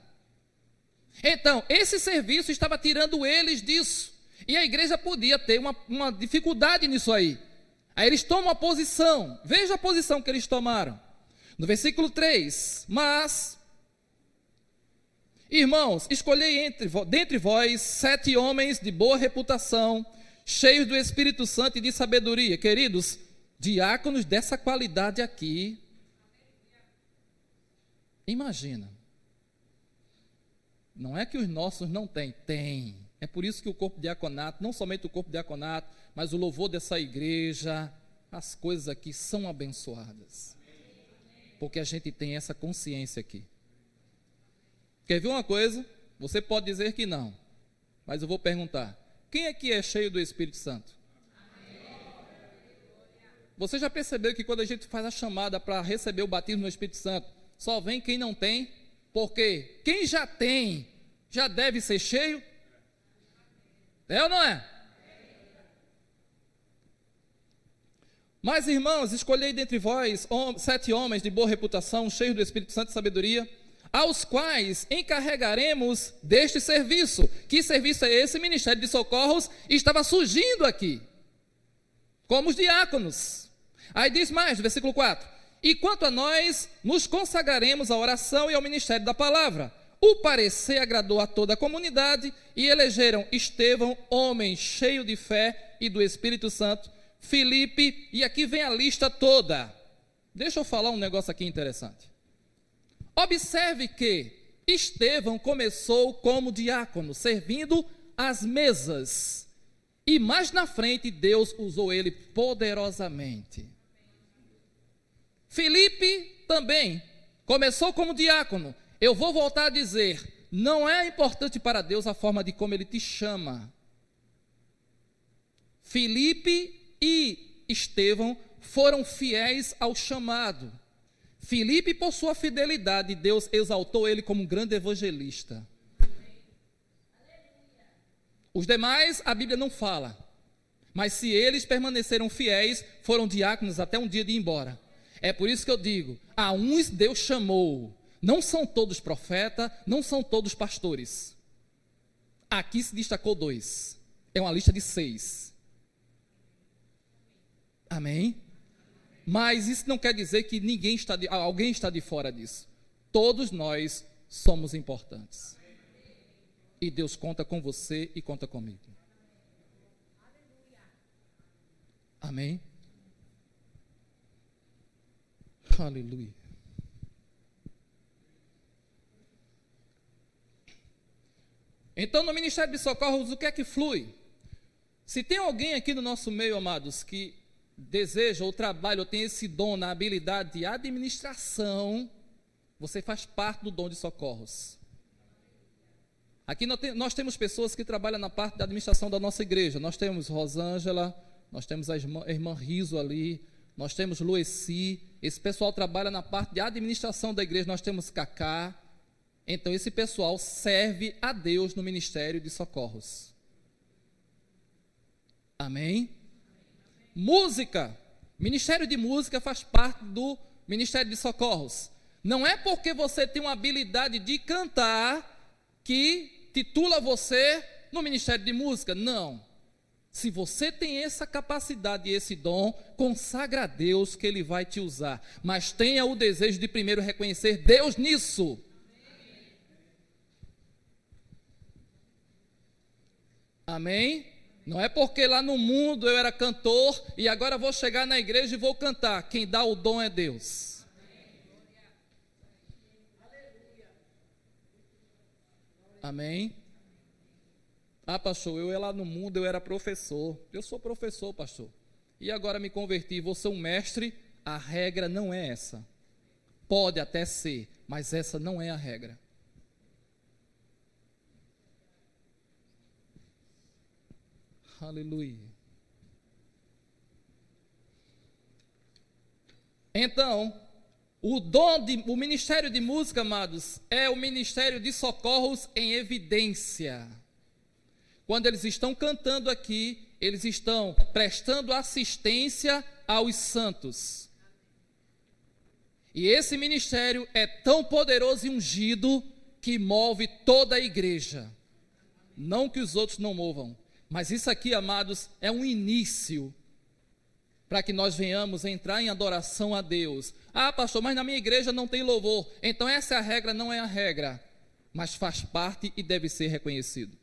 Então, esse serviço estava tirando eles disso. E a igreja podia ter uma, uma dificuldade nisso aí. Aí eles tomam a posição. Veja a posição que eles tomaram. No versículo 3: Mas Irmãos, escolhei entre, dentre vós sete homens de boa reputação, cheios do Espírito Santo e de sabedoria. Queridos, diáconos dessa qualidade aqui. Imagina. Não é que os nossos não têm, tem. É por isso que o corpo diaconato, não somente o corpo diaconato, mas o louvor dessa igreja, as coisas aqui são abençoadas. Porque a gente tem essa consciência aqui. Quer ver uma coisa? Você pode dizer que não, mas eu vou perguntar: quem aqui é cheio do Espírito Santo? Você já percebeu que quando a gente faz a chamada para receber o batismo no Espírito Santo, só vem quem não tem? Porque quem já tem, já deve ser cheio? É ou não é? Mas, irmãos, escolhei dentre vós sete homens de boa reputação, cheios do Espírito Santo e sabedoria, aos quais encarregaremos deste serviço. Que serviço é esse? Ministério de Socorros estava surgindo aqui, como os diáconos. Aí diz mais, versículo 4: E quanto a nós, nos consagraremos à oração e ao ministério da palavra. O parecer agradou a toda a comunidade e elegeram Estevão, homem cheio de fé e do Espírito Santo Filipe, e aqui vem a lista toda. Deixa eu falar um negócio aqui interessante. Observe que Estevão começou como diácono, servindo as mesas. E mais na frente, Deus usou ele poderosamente. Filipe também começou como diácono. Eu vou voltar a dizer: não é importante para Deus a forma de como ele te chama. Filipe e Estevão foram fiéis ao chamado. Filipe, por sua fidelidade, Deus exaltou ele como um grande evangelista. Os demais, a Bíblia não fala. Mas se eles permaneceram fiéis, foram diáconos até um dia de ir embora. É por isso que eu digo: a uns Deus chamou. Não são todos profetas, não são todos pastores. Aqui se destacou dois. É uma lista de seis. Amém? Mas isso não quer dizer que ninguém está de, alguém está de fora disso. Todos nós somos importantes. E Deus conta com você e conta comigo. Amém? Aleluia. Então, no Ministério de Socorros, o que é que flui? Se tem alguém aqui no nosso meio, amados, que deseja ou trabalha ou tem esse dom na habilidade de administração, você faz parte do dom de socorros. Aqui nós temos pessoas que trabalham na parte da administração da nossa igreja. Nós temos Rosângela, nós temos a irmã, Riso ali, nós temos Lueci. Esse pessoal trabalha na parte de administração da igreja. Nós temos Cacá. Então, esse pessoal serve a Deus no ministério de socorros. Amém? Música. Ministério de música faz parte do Ministério de Socorros. Não é porque você tem uma habilidade de cantar que titula você no Ministério de Música. Não. Se você tem essa capacidade e esse dom, consagra a Deus que Ele vai te usar. Mas tenha o desejo de primeiro reconhecer Deus nisso. Amém? Não é porque lá no mundo eu era cantor e agora vou chegar na igreja e vou cantar. Quem dá o dom é Deus. Amém? Ah, pastor, eu lá no mundo eu era professor. Eu sou professor, pastor. E agora me converti, vou ser um mestre. A regra não é essa. Pode até ser, mas essa não é a regra. Aleluia. Então, o dom de, o ministério de música, amados, é o ministério de socorros em evidência. Quando eles estão cantando aqui, eles estão prestando assistência aos santos. E esse ministério é tão poderoso e ungido que move toda a igreja. Não que os outros não movam, mas isso aqui, amados, é um início para que nós venhamos entrar em adoração a Deus. Ah, pastor, mas na minha igreja não tem louvor. Então essa é a regra, não é a regra, mas faz parte e deve ser reconhecido.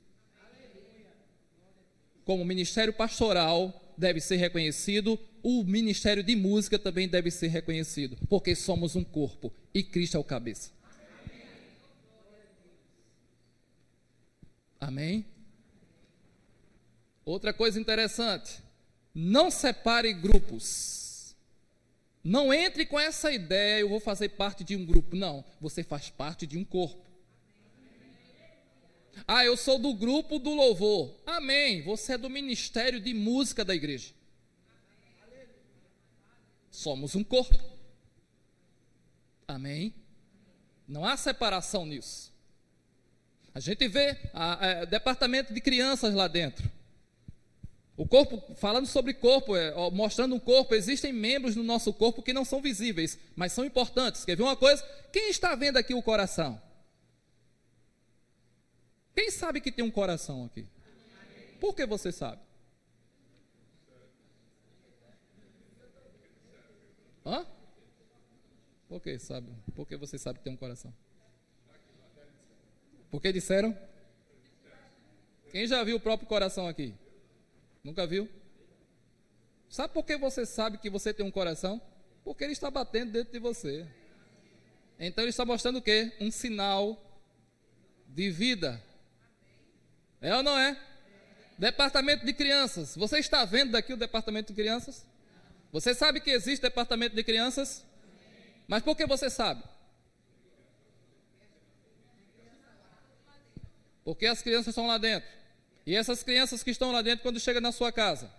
Como ministério pastoral deve ser reconhecido, o ministério de música também deve ser reconhecido, porque somos um corpo e Cristo é o cabeça. Amém? Outra coisa interessante, não separe grupos. Não entre com essa ideia, eu vou fazer parte de um grupo. Não, você faz parte de um corpo. Ah, eu sou do grupo do louvor. Amém. Você é do ministério de música da igreja. Somos um corpo. Amém? Não há separação nisso. A gente vê a, a, departamento de crianças lá dentro. O corpo, falando sobre corpo, é, mostrando um corpo, existem membros no nosso corpo que não são visíveis, mas são importantes. Quer ver uma coisa? Quem está vendo aqui o coração? Quem sabe que tem um coração aqui? Por que você sabe? Hã? Por que sabe? Por que você sabe que tem um coração? Por que disseram? Quem já viu o próprio coração aqui? Nunca viu? Sabe por que você sabe que você tem um coração? Porque ele está batendo dentro de você. Então ele está mostrando o quê? Um sinal de vida. É ou não é? Departamento de crianças. Você está vendo daqui o departamento de crianças? Você sabe que existe departamento de crianças? Mas por que você sabe? Porque as crianças estão lá dentro. E essas crianças que estão lá dentro, quando chegam na sua casa,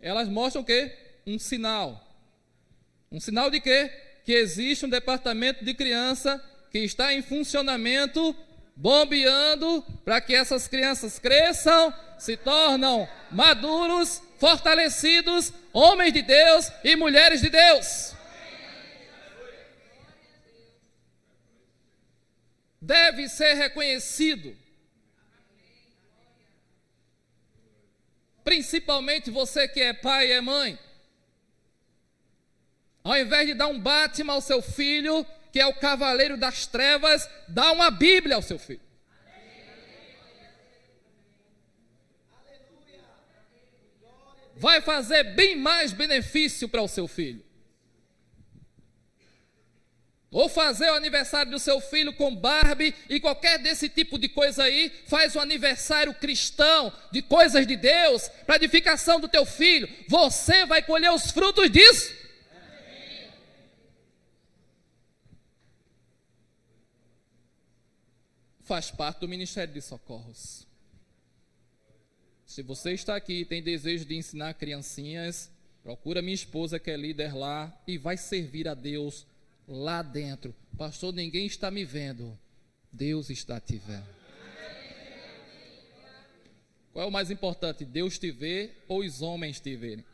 elas mostram o quê? Um sinal. Um sinal de quê? Que existe um departamento de criança que está em funcionamento, bombeando, para que essas crianças cresçam, se tornam maduros, fortalecidos, homens de Deus e mulheres de Deus. Deve ser reconhecido Principalmente você que é pai e é mãe. Ao invés de dar um Batman ao seu filho, que é o cavaleiro das trevas, dá uma Bíblia ao seu filho. Vai fazer bem mais benefício para o seu filho. Ou fazer o aniversário do seu filho com Barbie e qualquer desse tipo de coisa aí, faz o aniversário cristão de coisas de Deus, para edificação do teu filho. Você vai colher os frutos disso. Faz parte do ministério de socorros. Se você está aqui e tem desejo de ensinar criancinhas, procura minha esposa que é líder lá e vai servir a Deus lá dentro. Pastor, ninguém está me vendo. Deus está te vendo. Qual é o mais importante? Deus te ver ou os homens te verem?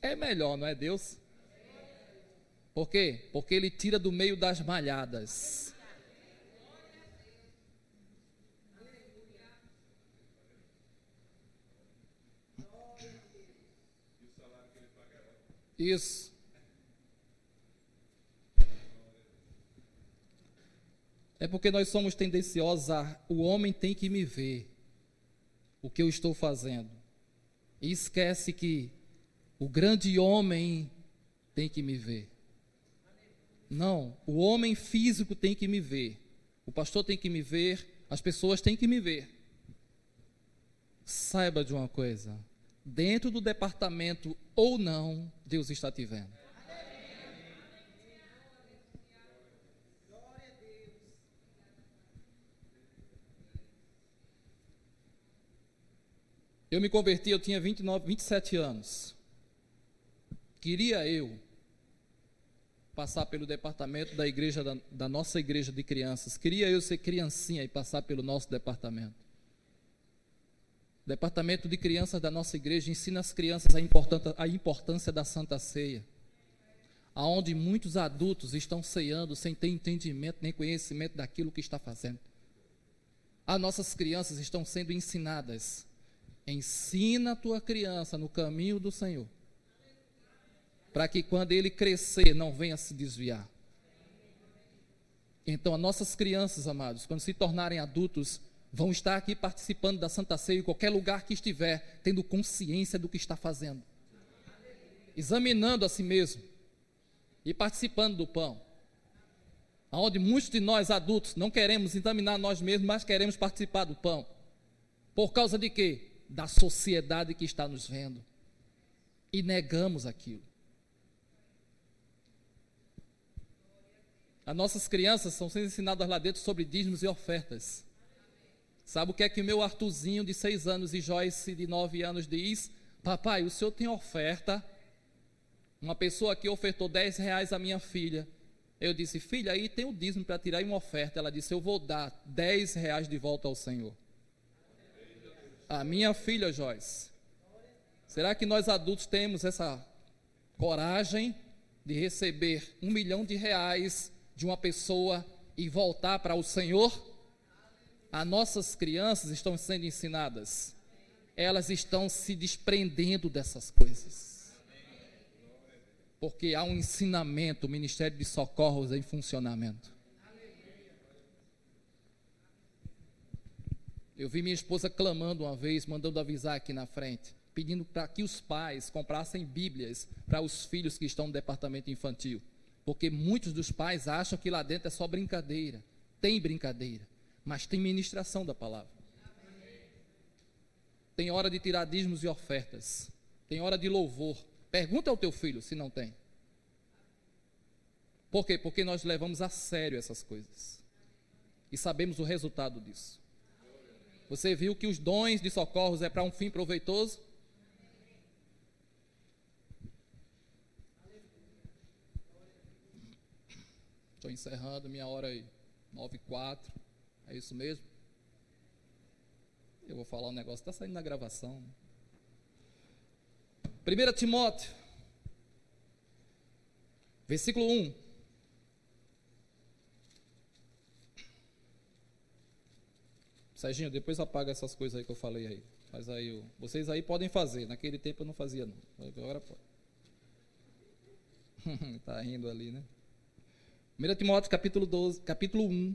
É melhor, não é Deus? Por quê? Porque ele tira do meio das malhadas. Isso. É porque nós somos tendenciosos a o homem tem que me ver o que eu estou fazendo. E esquece que o grande homem tem que me ver. Não, o homem físico tem que me ver. O pastor tem que me ver, as pessoas têm que me ver. Saiba de uma coisa: dentro do departamento ou não, Deus está te vendo. Eu me converti, eu tinha 29, 27 anos. Queria eu passar pelo departamento da igreja da, da, nossa igreja de crianças. Queria eu ser criancinha e passar pelo nosso departamento. departamento de crianças da nossa igreja ensina as crianças a importância, a importância da Santa Ceia. Aonde muitos adultos estão ceando sem ter entendimento nem conhecimento daquilo que está fazendo. As nossas crianças estão sendo ensinadas Ensina a tua criança no caminho do Senhor. Para que quando ele crescer, não venha se desviar. Então, as nossas crianças, amados, quando se tornarem adultos, vão estar aqui participando da Santa Ceia em qualquer lugar que estiver, tendo consciência do que está fazendo, examinando a si mesmo e participando do pão. Onde muitos de nós adultos não queremos examinar nós mesmos, mas queremos participar do pão. Por causa de quê? Da sociedade que está nos vendo e negamos aquilo. As nossas crianças são sendo ensinadas lá dentro sobre dízimos e ofertas. Sabe o que é que meu Artuzinho de seis anos e Joyce de nove anos diz? Papai, o senhor tem oferta? Uma pessoa que ofertou 10 reais à minha filha. Eu disse, filha, aí tem o dízimo para tirar uma oferta. Ela disse, eu vou dar 10 reais de volta ao Senhor. A minha filha, Joyce. Será que nós adultos temos essa coragem de receber um milhão de reais de uma pessoa e voltar para o Senhor? As nossas crianças estão sendo ensinadas. Elas estão se desprendendo dessas coisas porque há um ensinamento, o Ministério de Socorros em funcionamento. Eu vi minha esposa clamando uma vez, mandando avisar aqui na frente, pedindo para que os pais comprassem Bíblias para os filhos que estão no departamento infantil. Porque muitos dos pais acham que lá dentro é só brincadeira. Tem brincadeira, mas tem ministração da palavra. Tem hora de tirar dízimos e ofertas. Tem hora de louvor. Pergunta ao teu filho se não tem. Por quê? Porque nós levamos a sério essas coisas. E sabemos o resultado disso. Você viu que os dons de socorros é para um fim proveitoso? Estou encerrando minha hora aí. 9 e 4. É isso mesmo? Eu vou falar um negócio, está saindo na gravação. 1 Timóteo, versículo 1. Serginho, depois apaga essas coisas aí que eu falei aí. Mas aí, vocês aí podem fazer. Naquele tempo eu não fazia, não. Agora pode. Está rindo ali, né? 1 Timóteo capítulo, 12, capítulo 1,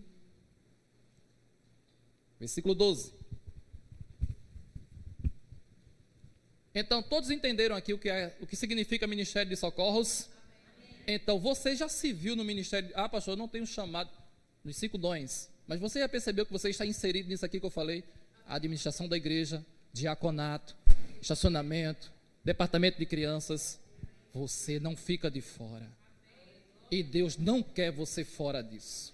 versículo 12. Então, todos entenderam aqui o que, é, o que significa Ministério de Socorros? Então, você já se viu no Ministério. Ah, pastor, eu não tenho chamado nos cinco dons. Mas você já percebeu que você está inserido nisso aqui que eu falei? A administração da igreja, diaconato, estacionamento, departamento de crianças. Você não fica de fora. E Deus não quer você fora disso.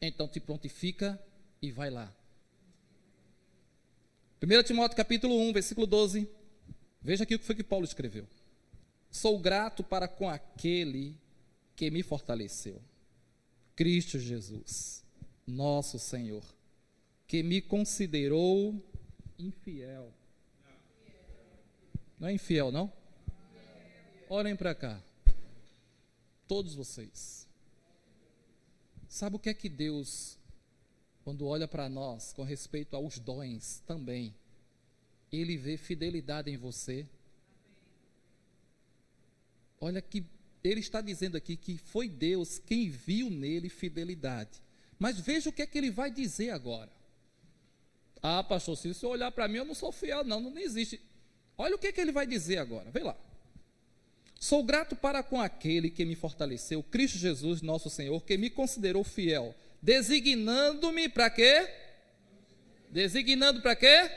Então te prontifica e vai lá. 1 Timóteo capítulo 1, versículo 12. Veja aqui o que foi que Paulo escreveu. Sou grato para com aquele que me fortaleceu. Cristo Jesus nosso Senhor, que me considerou infiel. Não é infiel, não? Olhem para cá. Todos vocês. Sabe o que é que Deus, quando olha para nós com respeito aos dons também, Ele vê fidelidade em você? Olha que Ele está dizendo aqui que foi Deus quem viu nele fidelidade. Mas veja o que é que ele vai dizer agora. Ah, pastor, se você olhar para mim, eu não sou fiel, não, não existe. Olha o que é que ele vai dizer agora, vê lá. Sou grato para com aquele que me fortaleceu, Cristo Jesus, nosso Senhor, que me considerou fiel, designando-me para quê? Designando para quê?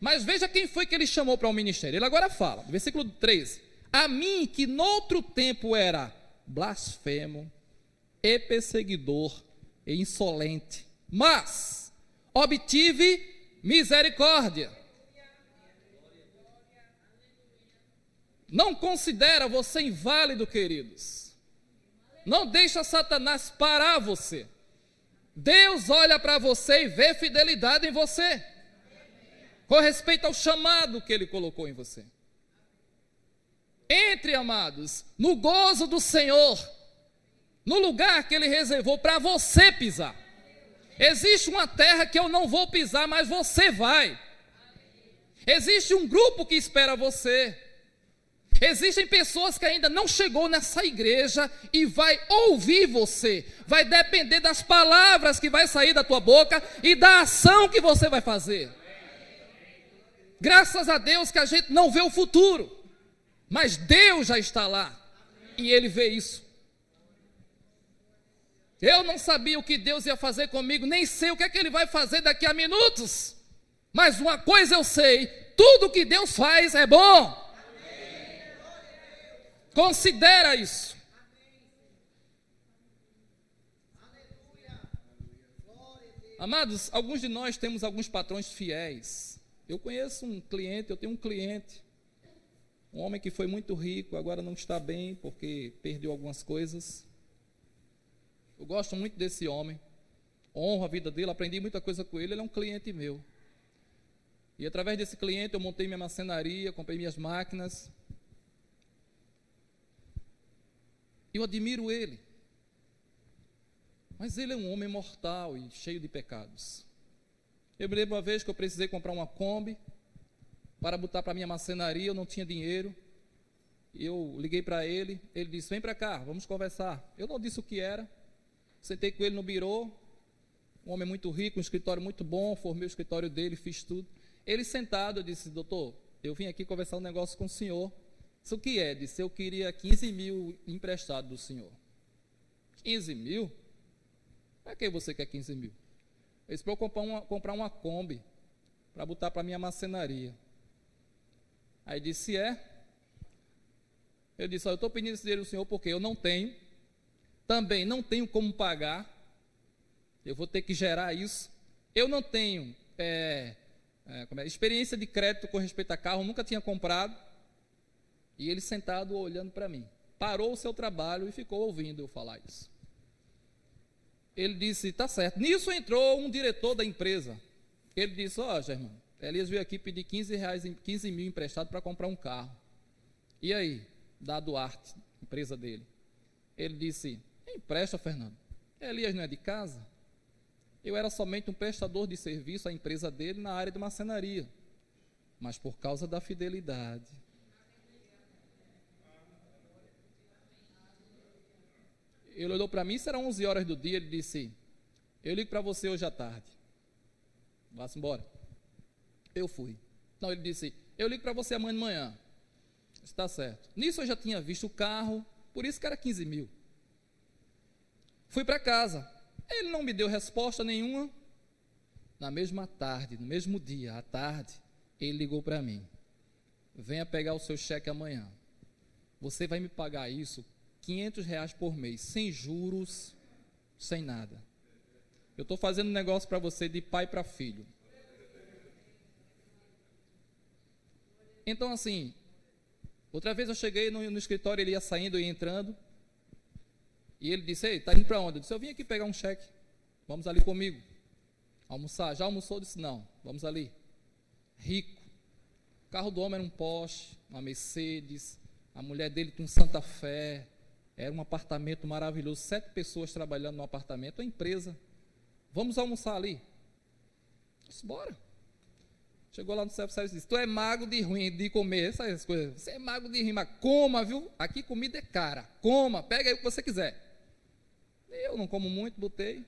Mas veja quem foi que ele chamou para o um ministério. Ele agora fala, versículo 13: A mim que noutro tempo era blasfemo e perseguidor e insolente, mas obtive misericórdia. Não considera você inválido, queridos. Não deixa Satanás parar você. Deus olha para você e vê fidelidade em você. Com respeito ao chamado que ele colocou em você. Entre, amados, no gozo do Senhor no lugar que ele reservou para você pisar. Existe uma terra que eu não vou pisar, mas você vai. Existe um grupo que espera você. Existem pessoas que ainda não chegou nessa igreja e vai ouvir você. Vai depender das palavras que vai sair da tua boca e da ação que você vai fazer. Graças a Deus que a gente não vê o futuro, mas Deus já está lá e ele vê isso. Eu não sabia o que Deus ia fazer comigo, nem sei o que é que Ele vai fazer daqui a minutos. Mas uma coisa eu sei: tudo que Deus faz é bom. Considera isso. Amados, alguns de nós temos alguns patrões fiéis. Eu conheço um cliente, eu tenho um cliente. Um homem que foi muito rico, agora não está bem porque perdeu algumas coisas. Eu gosto muito desse homem, honro a vida dele, aprendi muita coisa com ele. Ele é um cliente meu. E através desse cliente eu montei minha macenaria, comprei minhas máquinas. Eu admiro ele. Mas ele é um homem mortal e cheio de pecados. Eu me lembro uma vez que eu precisei comprar uma Kombi para botar para minha macenaria, eu não tinha dinheiro. Eu liguei para ele, ele disse: Vem para cá, vamos conversar. Eu não disse o que era. Sentei com ele no birô, um homem muito rico, um escritório muito bom, formei o escritório dele, fiz tudo. Ele sentado, eu disse: Doutor, eu vim aqui conversar um negócio com o senhor. Isso o que é? Disse: Eu queria 15 mil emprestado do senhor. 15 mil? Para que você quer 15 mil? Eu disse: Para eu comprar uma, comprar uma Kombi, para botar para minha macenaria. Aí disse: É. Eu disse: Eu estou pedindo esse dinheiro do senhor porque eu não tenho, também não tenho como pagar, eu vou ter que gerar isso. Eu não tenho é, é, é, experiência de crédito com respeito a carro, nunca tinha comprado. E ele sentado olhando para mim. Parou o seu trabalho e ficou ouvindo eu falar isso. Ele disse: Tá certo. Nisso entrou um diretor da empresa. Ele disse: Ó, oh, Germano, Elias veio aqui pedir 15, reais, 15 mil emprestado para comprar um carro. E aí? Da Duarte, empresa dele. Ele disse: Empresta, Fernando. Elias não é de casa? Eu era somente um prestador de serviço à empresa dele na área de marcenaria. Mas por causa da fidelidade. Ele olhou para mim, serão 11 horas do dia, ele disse: Eu ligo para você hoje à tarde. Vá-se embora. Eu fui. Não, ele disse: Eu ligo para você amanhã de manhã. Está certo. Nisso eu já tinha visto o carro, por isso que era 15 mil. Fui para casa. Ele não me deu resposta nenhuma. Na mesma tarde, no mesmo dia, à tarde, ele ligou para mim: Venha pegar o seu cheque amanhã. Você vai me pagar isso 500 reais por mês, sem juros, sem nada. Eu estou fazendo um negócio para você de pai para filho. Então, assim, outra vez eu cheguei no, no escritório, ele ia saindo e entrando. E ele disse: Ei, está indo para onde? Eu disse: Eu vim aqui pegar um cheque. Vamos ali comigo. Almoçar. Já almoçou? Eu disse: Não, vamos ali. Rico. O carro do homem era um Porsche, uma Mercedes. A mulher dele tinha um Santa Fé. Era um apartamento maravilhoso. Sete pessoas trabalhando no apartamento. Uma empresa. Vamos almoçar ali. Eu disse: Bora. Chegou lá no self-service e disse: Tu é mago de ruim de comer essas coisas. Você é mago de mas coma, viu? Aqui comida é cara. Coma, pega aí o que você quiser. Eu não como muito, botei.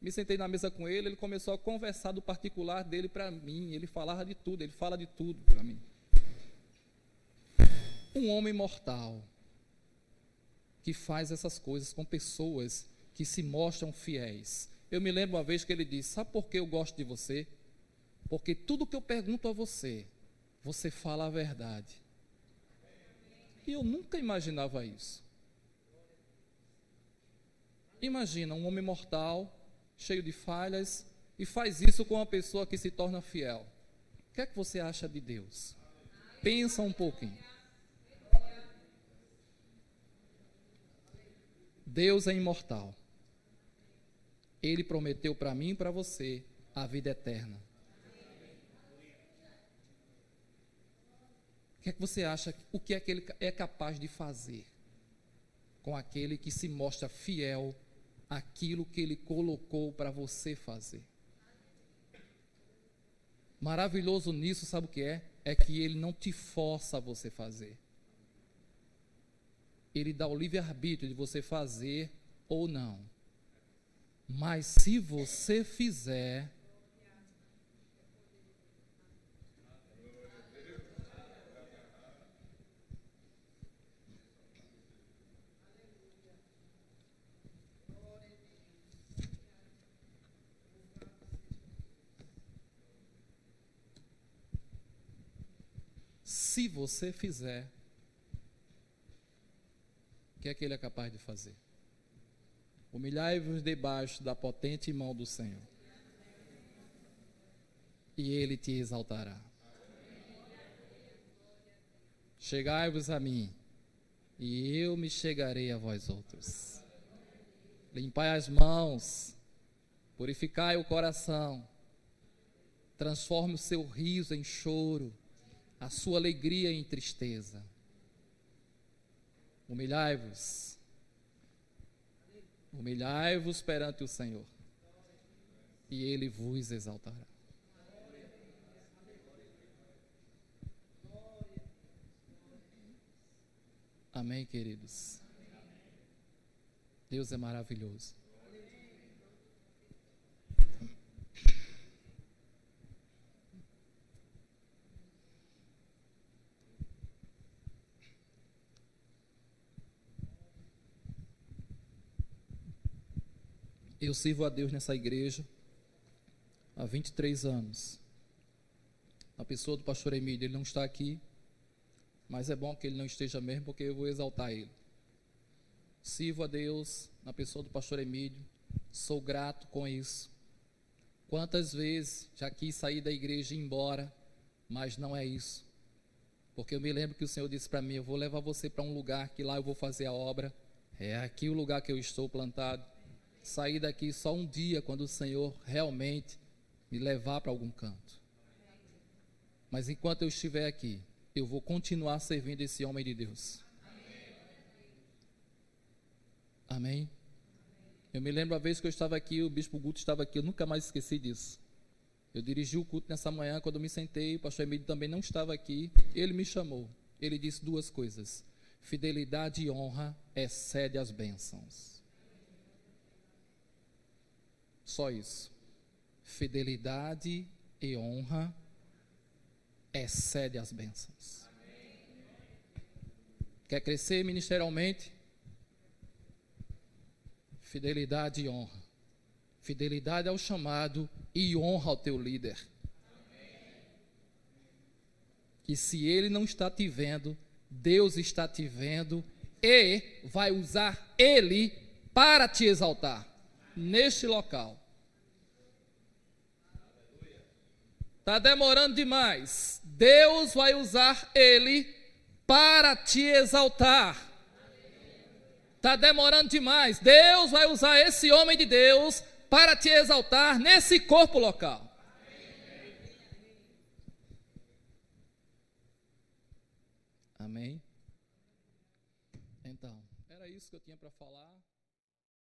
Me sentei na mesa com ele, ele começou a conversar do particular dele para mim. Ele falava de tudo, ele fala de tudo para mim. Um homem mortal que faz essas coisas com pessoas que se mostram fiéis. Eu me lembro uma vez que ele disse: Sabe por que eu gosto de você? Porque tudo que eu pergunto a você, você fala a verdade. E eu nunca imaginava isso. Imagina um homem mortal, cheio de falhas, e faz isso com uma pessoa que se torna fiel. O que é que você acha de Deus? Pensa um pouquinho. Deus é imortal. Ele prometeu para mim e para você a vida eterna. que é que você acha, o que é que ele é capaz de fazer com aquele que se mostra fiel àquilo que ele colocou para você fazer? Maravilhoso nisso, sabe o que é? É que ele não te força a você fazer. Ele dá o livre-arbítrio de você fazer ou não. Mas se você fizer, se você fizer, o que é que ele é capaz de fazer? Humilhai-vos debaixo da potente mão do Senhor, e ele te exaltará. Chegai-vos a mim, e eu me chegarei a vós outros. Limpai as mãos, purificai o coração, transforme o seu riso em choro, a sua alegria em tristeza. Humilhai-vos, humilhai-vos perante o Senhor, e Ele vos exaltará. Amém, queridos? Deus é maravilhoso. Eu sirvo a Deus nessa igreja há 23 anos. A pessoa do pastor Emílio, ele não está aqui, mas é bom que ele não esteja mesmo, porque eu vou exaltar ele. Sirvo a Deus na pessoa do pastor Emílio, sou grato com isso. Quantas vezes já quis sair da igreja e ir embora, mas não é isso. Porque eu me lembro que o Senhor disse para mim: Eu vou levar você para um lugar que lá eu vou fazer a obra. É aqui o lugar que eu estou plantado. Sair daqui só um dia quando o Senhor realmente me levar para algum canto. Mas enquanto eu estiver aqui, eu vou continuar servindo esse homem de Deus. Amém? Eu me lembro a vez que eu estava aqui, o bispo Guto estava aqui, eu nunca mais esqueci disso. Eu dirigi o culto nessa manhã, quando eu me sentei, o pastor Emílio também não estava aqui, ele me chamou. Ele disse duas coisas: fidelidade e honra excede as bênçãos. Só isso. Fidelidade e honra excede as bênçãos. Quer crescer ministerialmente? Fidelidade e honra. Fidelidade ao chamado e honra ao teu líder. Que se ele não está te vendo, Deus está te vendo e vai usar ele para te exaltar neste local. Está demorando demais. Deus vai usar ele para te exaltar. Está demorando demais. Deus vai usar esse homem de Deus para te exaltar nesse corpo local. Amém? Então, era isso que eu tinha para falar.